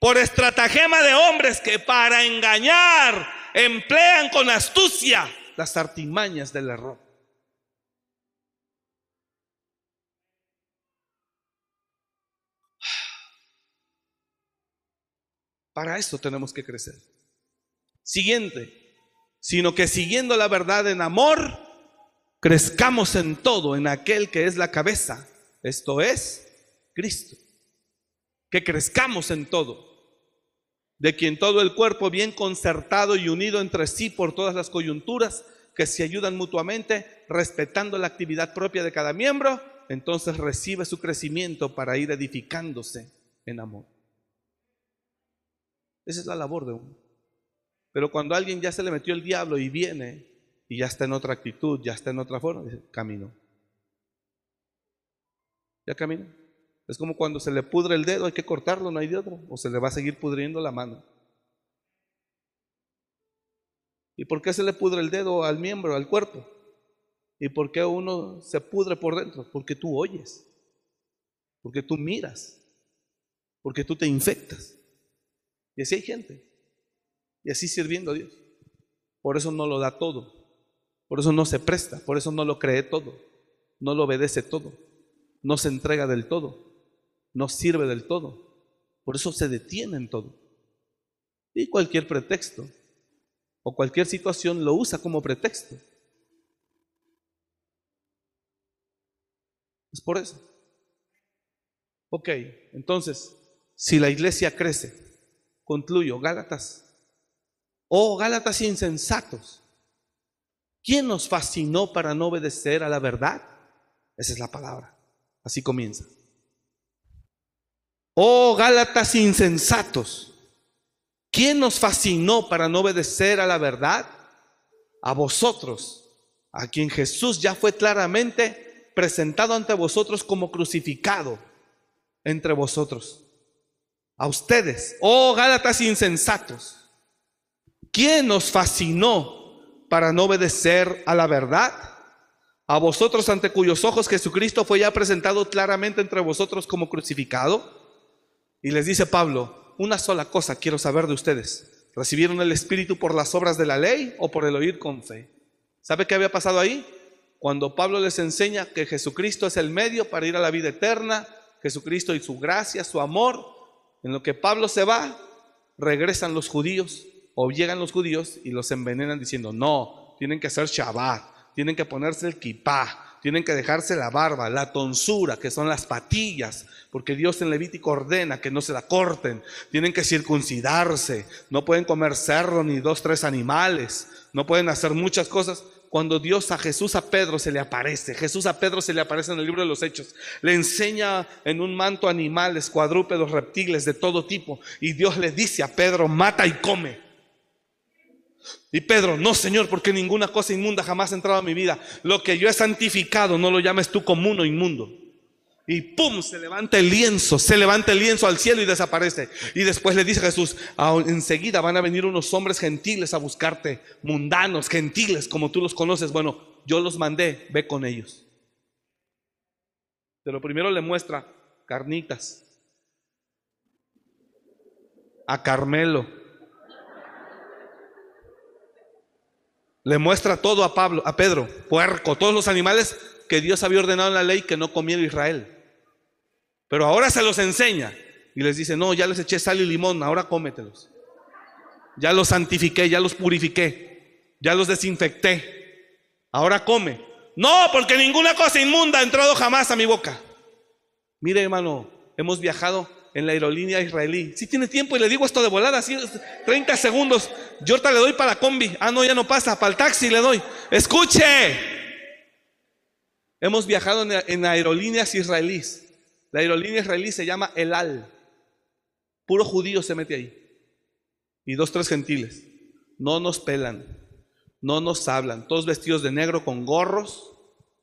por estratagema de hombres que para engañar emplean con astucia las artimañas del error. Para esto tenemos que crecer. Siguiente, sino que siguiendo la verdad en amor, crezcamos en todo en aquel que es la cabeza, esto es Cristo que crezcamos en todo, de quien todo el cuerpo bien concertado y unido entre sí por todas las coyunturas, que se ayudan mutuamente, respetando la actividad propia de cada miembro, entonces recibe su crecimiento para ir edificándose en amor. Esa es la labor de uno. Pero cuando alguien ya se le metió el diablo y viene y ya está en otra actitud, ya está en otra forma, dice, camino. Ya camino. Es como cuando se le pudre el dedo, hay que cortarlo, no hay de otro, o se le va a seguir pudriendo la mano. ¿Y por qué se le pudre el dedo al miembro, al cuerpo? ¿Y por qué uno se pudre por dentro? Porque tú oyes, porque tú miras, porque tú te infectas. Y así hay gente. Y así sirviendo a Dios. Por eso no lo da todo. Por eso no se presta. Por eso no lo cree todo. No lo obedece todo. No se entrega del todo. No sirve del todo. Por eso se detiene en todo. Y cualquier pretexto o cualquier situación lo usa como pretexto. Es por eso. Ok, entonces, si la iglesia crece, concluyo, Gálatas, oh Gálatas insensatos, ¿quién nos fascinó para no obedecer a la verdad? Esa es la palabra. Así comienza. Oh Gálatas insensatos, ¿quién nos fascinó para no obedecer a la verdad? A vosotros, a quien Jesús ya fue claramente presentado ante vosotros como crucificado entre vosotros. A ustedes, oh Gálatas insensatos, ¿quién nos fascinó para no obedecer a la verdad? A vosotros ante cuyos ojos Jesucristo fue ya presentado claramente entre vosotros como crucificado. Y les dice Pablo, una sola cosa quiero saber de ustedes. ¿Recibieron el Espíritu por las obras de la ley o por el oír con fe? ¿Sabe qué había pasado ahí? Cuando Pablo les enseña que Jesucristo es el medio para ir a la vida eterna, Jesucristo y su gracia, su amor, en lo que Pablo se va, regresan los judíos o llegan los judíos y los envenenan diciendo, no, tienen que hacer Shabbat, tienen que ponerse el kippah, tienen que dejarse la barba, la tonsura, que son las patillas, porque Dios en Levítico ordena que no se la corten, tienen que circuncidarse, no pueden comer cerdo ni dos, tres animales, no pueden hacer muchas cosas. Cuando Dios a Jesús a Pedro se le aparece, Jesús a Pedro se le aparece en el libro de los Hechos, le enseña en un manto animales, cuadrúpedos, reptiles de todo tipo, y Dios le dice a Pedro, mata y come. Y Pedro, no Señor, porque ninguna cosa inmunda jamás ha entrado a mi vida. Lo que yo he santificado no lo llames tú común o inmundo. Y pum, se levanta el lienzo, se levanta el lienzo al cielo y desaparece. Y después le dice Jesús, enseguida van a venir unos hombres gentiles a buscarte, mundanos, gentiles, como tú los conoces. Bueno, yo los mandé, ve con ellos. Pero primero le muestra carnitas a Carmelo Le muestra todo a Pablo, a Pedro, puerco, todos los animales que Dios había ordenado en la ley que no comiera Israel. Pero ahora se los enseña y les dice, no, ya les eché sal y limón, ahora cómetelos. Ya los santifiqué, ya los purifiqué, ya los desinfecté. Ahora come. No, porque ninguna cosa inmunda ha entrado jamás a mi boca. Mire, hermano, hemos viajado en la aerolínea israelí. Si tiene tiempo y le digo esto de volada, así 30 segundos. Yo ahorita le doy para la combi. Ah, no, ya no pasa. Para el taxi le doy. Escuche. Hemos viajado en, aerolíneas israelíes. La aerolínea israelí se llama El Al. Puro judío se mete ahí. Y dos, tres gentiles. No nos pelan. No nos hablan. Todos vestidos de negro con gorros,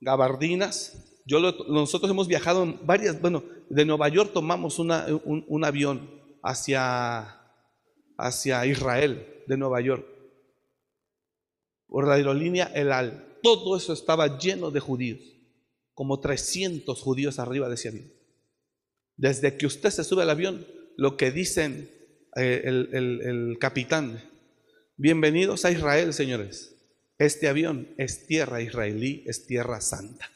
gabardinas. Nosotros hemos viajado en varias, bueno, de Nueva York tomamos un, avión hacia, hacia Israel, de Nueva York, por la aerolínea El Al. Todo eso estaba lleno de judíos, como 300 judíos arriba de ese avión. Desde que usted se sube al avión, lo que dicen eh, el, capitán, bienvenidos a Israel, señores. Este avión es tierra israelí, es tierra santa.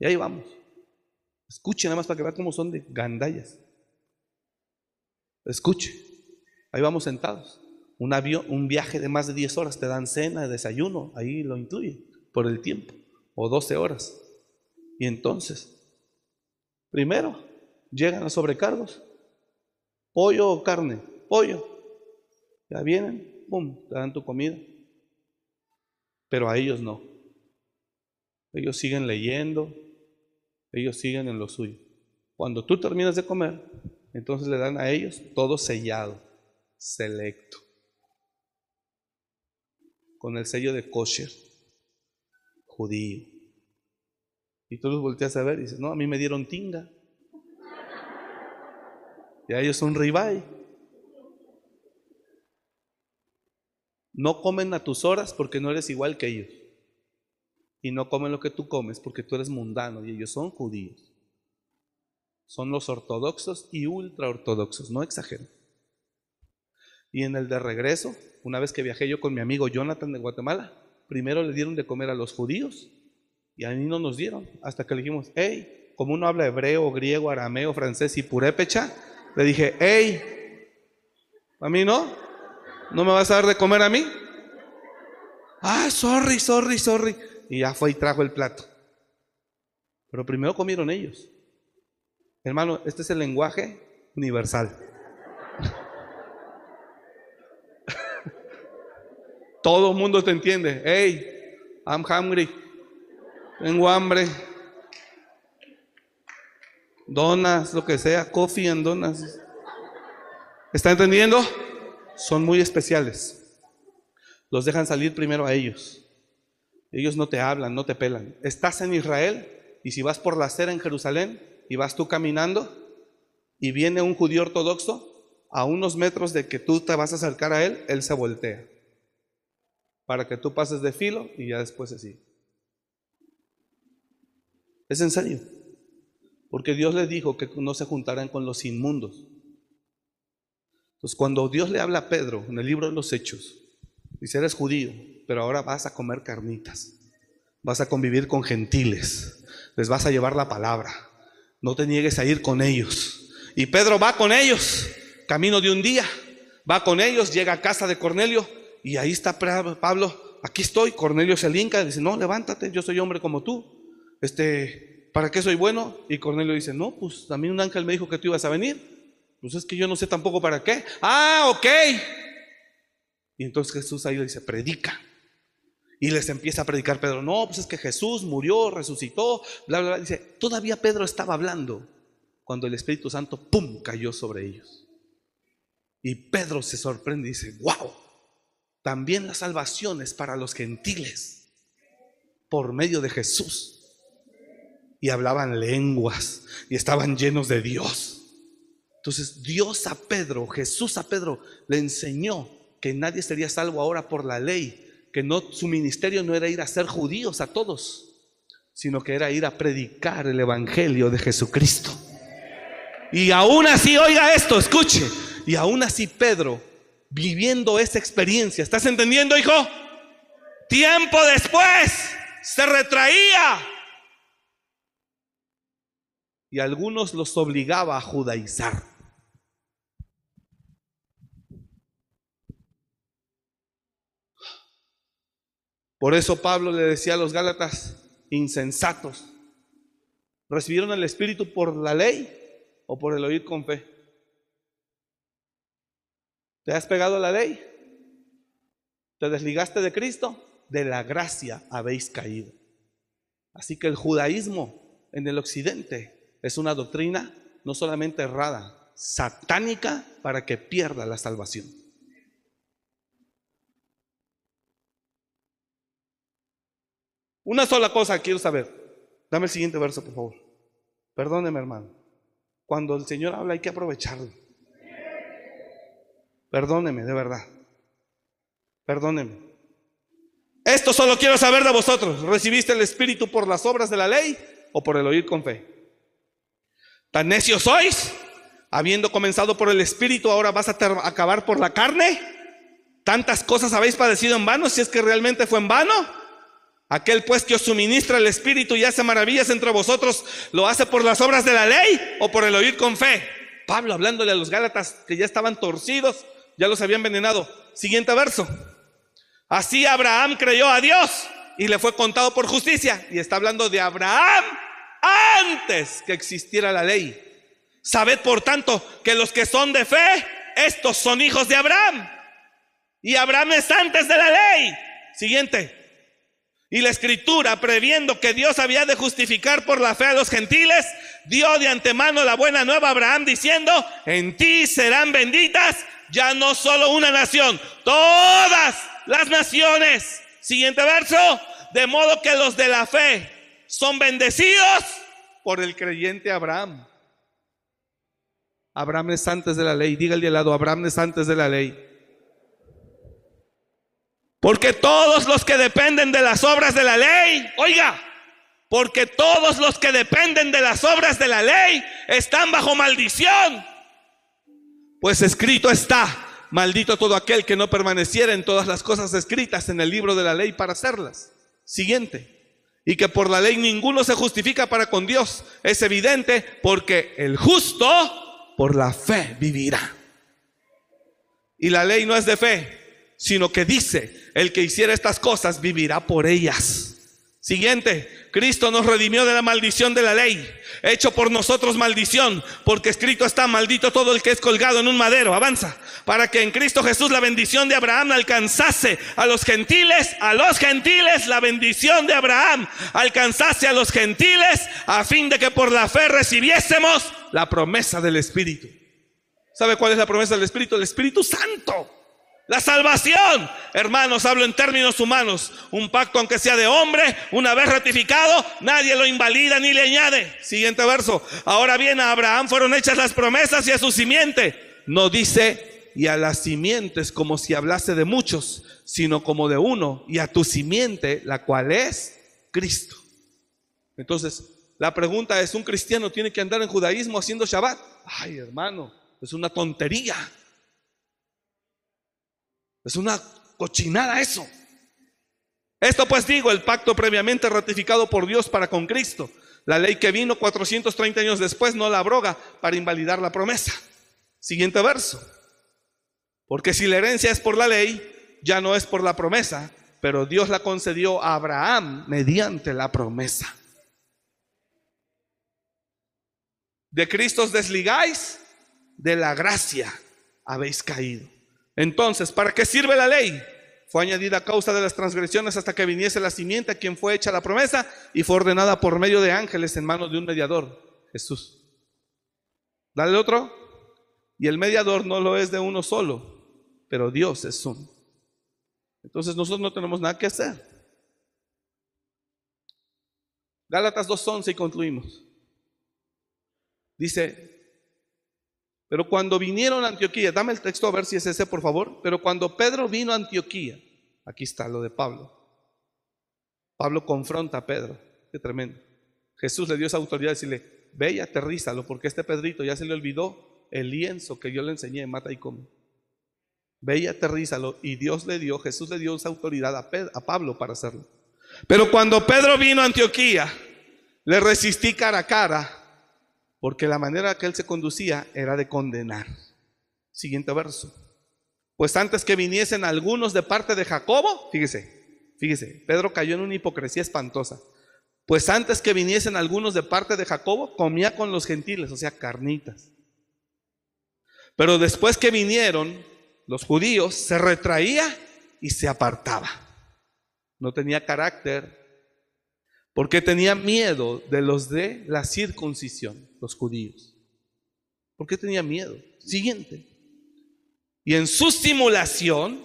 Y ahí vamos. Escuche nada más para que vea cómo son de gandallas. Escuche. Ahí vamos sentados. Un avión, un viaje de más de 10 horas, te dan cena, desayuno, ahí lo incluye, por el tiempo, o 12 horas. Y entonces, primero, llegan los sobrecargos. Pollo o carne, pollo. Ya vienen, pum, te dan tu comida. Pero a ellos no. Ellos siguen leyendo, ellos siguen en lo suyo. Cuando tú terminas de comer, entonces le dan a ellos todo sellado, selecto, con el sello de kosher, judío. Y tú los volteas a ver y dices, no, a mí me dieron tinga. Y a ellos son ribay. No comen a tus horas porque no eres igual que ellos y no comen lo que tú comes porque tú eres mundano y ellos son judíos. Son los ortodoxos y ultraortodoxos, no exagero. Y en el de regreso, una vez que viajé yo con mi amigo Jonathan de Guatemala, primero le dieron de comer a los judíos y a mí no nos dieron, hasta que le dijimos, hey, como uno habla hebreo, griego, arameo, francés y purépecha, le dije, hey, ¿a mí no? ¿No me vas a dar de comer a mí? Ah, sorry, sorry, sorry. Y ya fue y trajo el plato. Pero primero comieron ellos. Hermano, este es el lenguaje universal. [laughs] Todo el mundo te entiende. Hey, I'm hungry. Tengo hambre. Donas, lo que sea, coffee and donas. ¿Está entendiendo? Son muy especiales. Los dejan salir primero a ellos. Ellos no te hablan, no te pelan. Estás en Israel y si vas por la acera en Jerusalén y vas tú caminando y viene un judío ortodoxo, a unos metros de que tú te vas a acercar a él, él se voltea para que tú pases de filo y ya después sigue. Es en serio. Porque Dios le dijo que no se juntaran con los inmundos. Entonces, cuando Dios le habla a Pedro en el libro de los Hechos, dice, eres judío, pero ahora vas a comer carnitas, vas a convivir con gentiles, les vas a llevar la palabra, no te niegues a ir con ellos. Y Pedro va con ellos, camino de un día, va con ellos, llega a casa de Cornelio, y ahí está Pablo, aquí estoy, Cornelio se linca, dice, no, levántate, yo soy hombre como tú. Este, ¿para qué soy bueno? Y Cornelio dice, no, pues también un ángel me dijo que tú ibas a venir. Pues es que yo no sé tampoco para qué. Ah, ok. Y entonces Jesús ahí le dice, predica. Y les empieza a predicar Pedro, no, pues es que Jesús murió, resucitó, bla, bla, bla. Dice, todavía Pedro estaba hablando cuando el Espíritu Santo, ¡pum!, cayó sobre ellos. Y Pedro se sorprende y dice, wow, también la salvación es para los gentiles por medio de Jesús. Y hablaban lenguas y estaban llenos de Dios. Entonces Dios a Pedro, Jesús a Pedro le enseñó que nadie sería salvo ahora por la ley, que no su ministerio no era ir a ser judíos a todos, sino que era ir a predicar el evangelio de Jesucristo. Y aún así, oiga esto, escuche, y aún así Pedro viviendo esa experiencia. ¿Estás entendiendo, hijo? Tiempo después se retraía. Y algunos los obligaba a judaizar. Por eso Pablo le decía a los Gálatas, insensatos, ¿recibieron el Espíritu por la ley o por el oír con fe? ¿Te has pegado a la ley? ¿Te desligaste de Cristo? De la gracia habéis caído. Así que el judaísmo en el occidente es una doctrina no solamente errada, satánica para que pierda la salvación. Una sola cosa quiero saber. Dame el siguiente verso, por favor. Perdóneme, hermano. Cuando el Señor habla hay que aprovecharlo. Perdóneme, de verdad. Perdóneme. Esto solo quiero saber de vosotros. ¿Recibiste el Espíritu por las obras de la ley o por el oír con fe? ¿Tan necios sois? Habiendo comenzado por el Espíritu, ahora vas a acabar por la carne. ¿Tantas cosas habéis padecido en vano si es que realmente fue en vano? Aquel pues que os suministra el Espíritu y hace maravillas entre vosotros, ¿lo hace por las obras de la ley o por el oír con fe? Pablo hablándole a los Gálatas que ya estaban torcidos ya los había envenenado. Siguiente verso. Así Abraham creyó a Dios y le fue contado por justicia. Y está hablando de Abraham antes que existiera la ley. Sabed por tanto que los que son de fe, estos son hijos de Abraham. Y Abraham es antes de la ley. Siguiente. Y la escritura, previendo que Dios había de justificar por la fe a los gentiles, dio de antemano la buena nueva a Abraham diciendo, en ti serán benditas ya no solo una nación, todas las naciones. Siguiente verso, de modo que los de la fe son bendecidos por el creyente Abraham. Abraham es antes de la ley, dígale al lado, Abraham es antes de la ley. Porque todos los que dependen de las obras de la ley, oiga, porque todos los que dependen de las obras de la ley están bajo maldición. Pues escrito está, maldito todo aquel que no permaneciera en todas las cosas escritas en el libro de la ley para hacerlas. Siguiente. Y que por la ley ninguno se justifica para con Dios. Es evidente porque el justo por la fe vivirá. Y la ley no es de fe, sino que dice, el que hiciera estas cosas vivirá por ellas. Siguiente, Cristo nos redimió de la maldición de la ley, hecho por nosotros maldición, porque escrito está, maldito todo el que es colgado en un madero, avanza, para que en Cristo Jesús la bendición de Abraham alcanzase a los gentiles, a los gentiles, la bendición de Abraham alcanzase a los gentiles, a fin de que por la fe recibiésemos la promesa del Espíritu. ¿Sabe cuál es la promesa del Espíritu? El Espíritu Santo. La salvación, hermanos, hablo en términos humanos. Un pacto, aunque sea de hombre, una vez ratificado, nadie lo invalida ni le añade. Siguiente verso. Ahora bien, a Abraham fueron hechas las promesas y a su simiente. No dice y a las simientes como si hablase de muchos, sino como de uno, y a tu simiente, la cual es Cristo. Entonces, la pregunta es, ¿un cristiano tiene que andar en judaísmo haciendo Shabbat? Ay, hermano, es una tontería. Es una cochinada eso. Esto pues digo, el pacto previamente ratificado por Dios para con Cristo. La ley que vino 430 años después no la abroga para invalidar la promesa. Siguiente verso. Porque si la herencia es por la ley, ya no es por la promesa, pero Dios la concedió a Abraham mediante la promesa. De Cristo os desligáis, de la gracia habéis caído. Entonces, ¿para qué sirve la ley? Fue añadida a causa de las transgresiones hasta que viniese la simiente a quien fue hecha la promesa y fue ordenada por medio de ángeles en manos de un mediador, Jesús. Dale otro. Y el mediador no lo es de uno solo, pero Dios es uno. Entonces nosotros no tenemos nada que hacer. Gálatas 2.11 y concluimos. Dice, pero cuando vinieron a Antioquía, dame el texto a ver si es ese, por favor. Pero cuando Pedro vino a Antioquía, aquí está lo de Pablo. Pablo confronta a Pedro, qué tremendo. Jesús le dio esa autoridad de decirle, ve y aterrízalo, porque este Pedrito ya se le olvidó el lienzo que yo le enseñé, mata y come. Ve y aterrízalo. Y Dios le dio, Jesús le dio esa autoridad a, a Pablo para hacerlo. Pero cuando Pedro vino a Antioquía, le resistí cara a cara porque la manera que él se conducía era de condenar. Siguiente verso. Pues antes que viniesen algunos de parte de Jacobo, fíjese, fíjese, Pedro cayó en una hipocresía espantosa. Pues antes que viniesen algunos de parte de Jacobo, comía con los gentiles, o sea, carnitas. Pero después que vinieron los judíos, se retraía y se apartaba. No tenía carácter, porque tenía miedo de los de la circuncisión, los judíos. ¿Por qué tenía miedo? Siguiente. Y en su simulación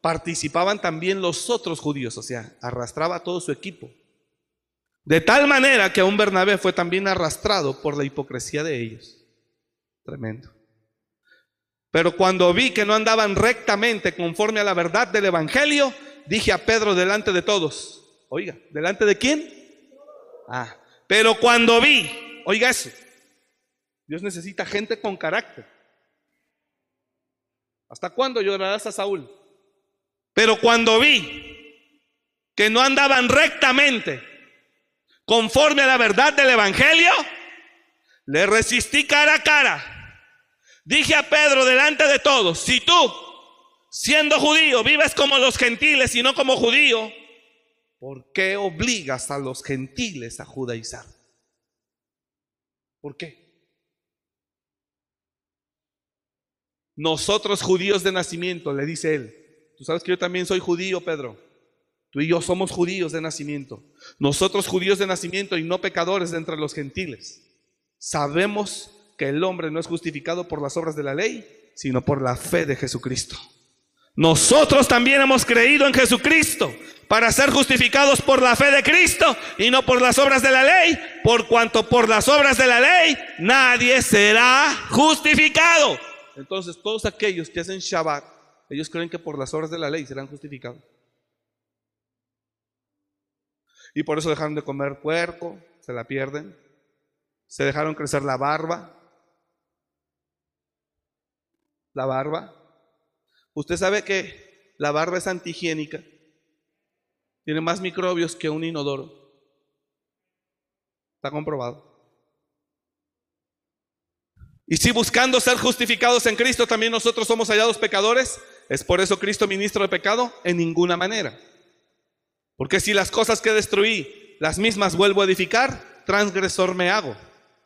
participaban también los otros judíos, o sea, arrastraba todo su equipo. De tal manera que a un Bernabé fue también arrastrado por la hipocresía de ellos. Tremendo. Pero cuando vi que no andaban rectamente conforme a la verdad del Evangelio, dije a Pedro delante de todos, oiga, ¿delante de quién? Ah, pero cuando vi, oiga eso, Dios necesita gente con carácter. ¿Hasta cuándo llorarás a Saúl? Pero cuando vi que no andaban rectamente conforme a la verdad del Evangelio, le resistí cara a cara. Dije a Pedro delante de todos, si tú, siendo judío, vives como los gentiles y no como judío, ¿Por qué obligas a los gentiles a judaizar? ¿Por qué? Nosotros judíos de nacimiento, le dice él. Tú sabes que yo también soy judío, Pedro. Tú y yo somos judíos de nacimiento. Nosotros judíos de nacimiento y no pecadores de entre los gentiles. Sabemos que el hombre no es justificado por las obras de la ley, sino por la fe de Jesucristo. Nosotros también hemos creído en Jesucristo para ser justificados por la fe de Cristo y no por las obras de la ley, por cuanto por las obras de la ley nadie será justificado. Entonces todos aquellos que hacen Shabbat, ellos creen que por las obras de la ley serán justificados. Y por eso dejaron de comer puerco, se la pierden. Se dejaron crecer la barba. La barba. Usted sabe que la barba es antihigiénica. Tiene más microbios que un inodoro. Está comprobado. Y si buscando ser justificados en Cristo también nosotros somos hallados pecadores, ¿es por eso Cristo ministro de pecado? En ninguna manera. Porque si las cosas que destruí, las mismas vuelvo a edificar, transgresor me hago.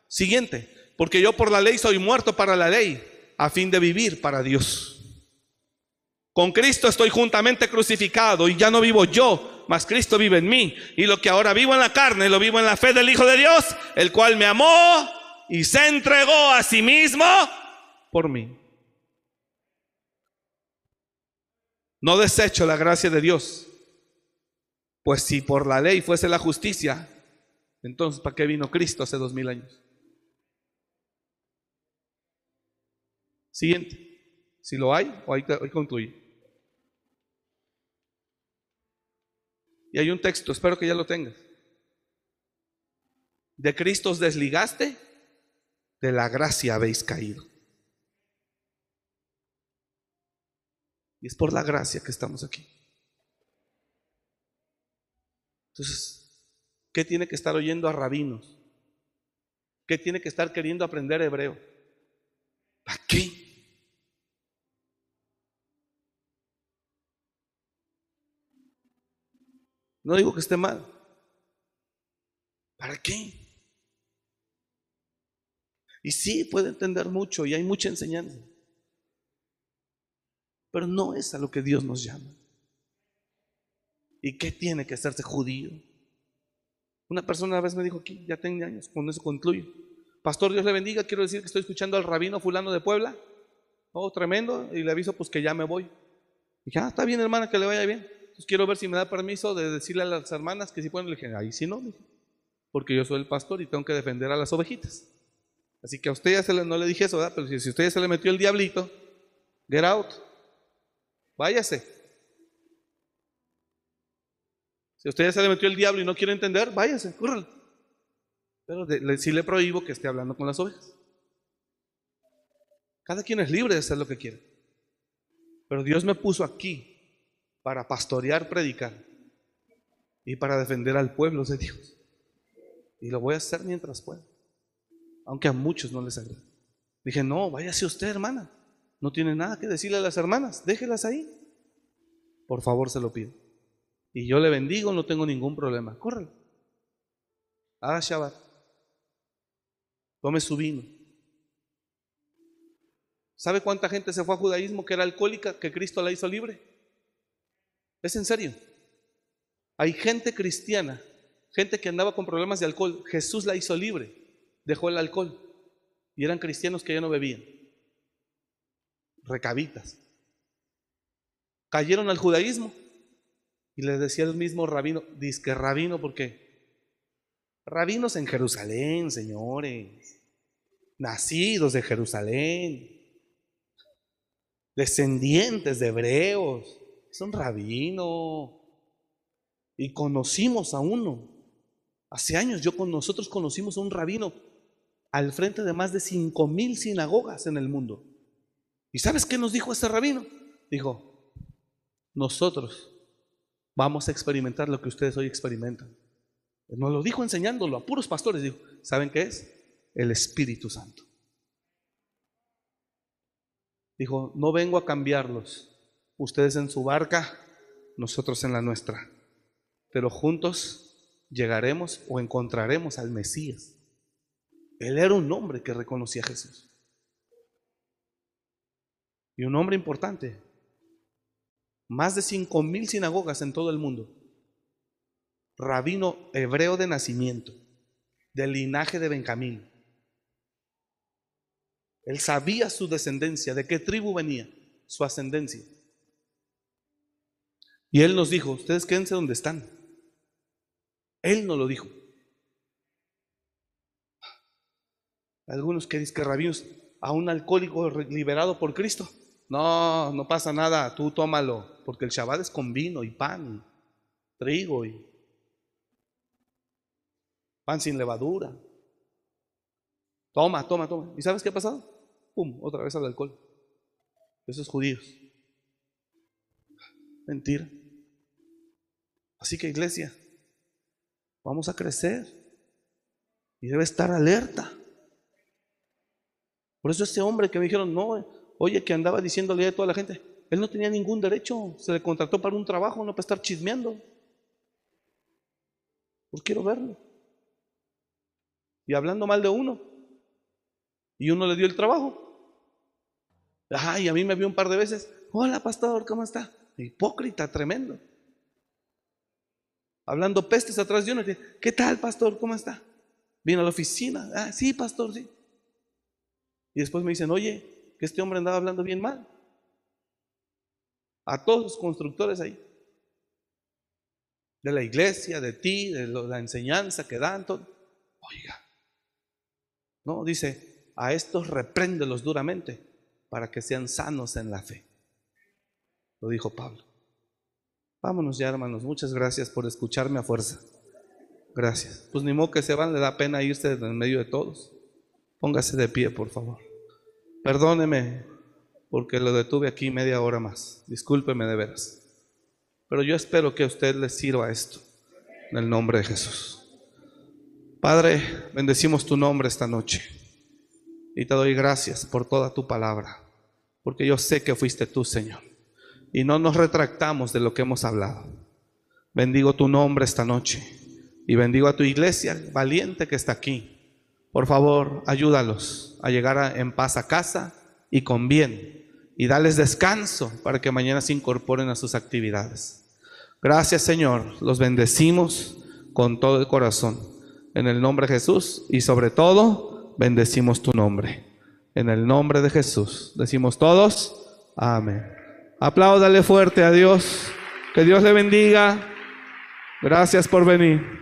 Siguiente, porque yo por la ley soy muerto para la ley, a fin de vivir para Dios. Con Cristo estoy juntamente crucificado y ya no vivo yo, mas Cristo vive en mí. Y lo que ahora vivo en la carne, lo vivo en la fe del Hijo de Dios, el cual me amó y se entregó a sí mismo por mí. No desecho la gracia de Dios, pues si por la ley fuese la justicia, entonces ¿para qué vino Cristo hace dos mil años? Siguiente. Si lo hay, o ahí, ahí concluye. Y hay un texto, espero que ya lo tengas. De Cristo desligaste, de la gracia habéis caído. Y es por la gracia que estamos aquí. Entonces, ¿qué tiene que estar oyendo a rabinos? ¿Qué tiene que estar queriendo aprender hebreo? ¿Para qué? No digo que esté mal. ¿Para qué? Y sí, puede entender mucho y hay mucha enseñanza. Pero no es a lo que Dios nos llama. ¿Y qué tiene que hacerse judío? Una persona una vez me dijo aquí, ya tengo años, con eso concluyo. Pastor, Dios le bendiga, quiero decir que estoy escuchando al rabino fulano de Puebla. Oh, tremendo. Y le aviso pues que ya me voy. Y dije, ah, está bien hermana, que le vaya bien. Entonces quiero ver si me da permiso de decirle a las hermanas que si pueden. Le dije, ahí sí no, porque yo soy el pastor y tengo que defender a las ovejitas. Así que a usted ya se le, no le dije eso, ¿verdad? Pero si, si usted ya se le metió el diablito, get out. Váyase. Si a usted ya se le metió el diablo y no quiere entender, váyase, cúrralo. Pero de, le, sí le prohíbo que esté hablando con las ovejas. Cada quien es libre de hacer lo que quiere. Pero Dios me puso aquí para pastorear, predicar y para defender al pueblo de Dios. Y lo voy a hacer mientras pueda. Aunque a muchos no les agrada. Dije, no, váyase usted, hermana. No tiene nada que decirle a las hermanas. Déjelas ahí. Por favor, se lo pido. Y yo le bendigo, no tengo ningún problema. Córrelo. Haga Shabbat. Tome su vino. ¿Sabe cuánta gente se fue a judaísmo que era alcohólica, que Cristo la hizo libre? Es en serio. Hay gente cristiana, gente que andaba con problemas de alcohol. Jesús la hizo libre. Dejó el alcohol. Y eran cristianos que ya no bebían. Recabitas. Cayeron al judaísmo. Y les decía el mismo rabino, que rabino, ¿por qué? Rabinos en Jerusalén, señores, nacidos de Jerusalén, descendientes de hebreos, son rabino. Y conocimos a uno. Hace años yo con nosotros conocimos a un rabino al frente de más de cinco mil sinagogas en el mundo. ¿Y sabes qué nos dijo ese rabino? Dijo, nosotros vamos a experimentar lo que ustedes hoy experimentan. Nos lo dijo enseñándolo a puros pastores. Dijo, ¿saben qué es? El Espíritu Santo. Dijo, no vengo a cambiarlos. Ustedes en su barca, nosotros en la nuestra. Pero juntos llegaremos o encontraremos al Mesías. Él era un hombre que reconocía a Jesús. Y un hombre importante, más de cinco mil sinagogas en todo el mundo. Rabino hebreo de nacimiento, del linaje de Benjamín. Él sabía su descendencia, de qué tribu venía, su ascendencia. Y él nos dijo, ustedes quédense donde están. Él nos lo dijo. Algunos que dicen que rabinos a un alcohólico liberado por Cristo. No, no pasa nada, tú tómalo, porque el Shabbat es con vino y pan, trigo y pan sin levadura. Toma, toma, toma. ¿Y sabes qué ha pasado? Pum, otra vez al alcohol. Esos judíos. Mentira. Así que iglesia, vamos a crecer y debe estar alerta. Por eso ese hombre que me dijeron, no, oye, que andaba diciéndole a toda la gente, él no tenía ningún derecho, se le contrató para un trabajo, no para estar chismeando. Pues quiero verlo. Y hablando mal de uno. Y uno le dio el trabajo. Ay, a mí me vio un par de veces. Hola, pastor, ¿cómo está? Hipócrita, tremendo. Hablando pestes atrás de uno. ¿Qué tal, pastor? ¿Cómo está? Vino a la oficina. Ah, sí, pastor, sí. Y después me dicen, oye, que este hombre andaba hablando bien mal. A todos los constructores ahí. De la iglesia, de ti, de la enseñanza que dan. Todo. Oiga. No, dice, a estos repréndelos duramente para que sean sanos en la fe. Lo dijo Pablo. Vámonos ya, hermanos. Muchas gracias por escucharme a fuerza. Gracias. Pues ni modo que se van, le da pena irse en medio de todos. Póngase de pie, por favor. Perdóneme porque lo detuve aquí media hora más. Discúlpeme de veras. Pero yo espero que a usted le sirva esto. En el nombre de Jesús. Padre, bendecimos tu nombre esta noche. Y te doy gracias por toda tu palabra. Porque yo sé que fuiste tú, Señor. Y no nos retractamos de lo que hemos hablado. Bendigo tu nombre esta noche. Y bendigo a tu iglesia valiente que está aquí. Por favor, ayúdalos a llegar en paz a casa y con bien. Y dales descanso para que mañana se incorporen a sus actividades. Gracias Señor, los bendecimos con todo el corazón. En el nombre de Jesús y sobre todo, bendecimos tu nombre. En el nombre de Jesús. Decimos todos, amén. Apláudale fuerte a Dios. Que Dios le bendiga. Gracias por venir.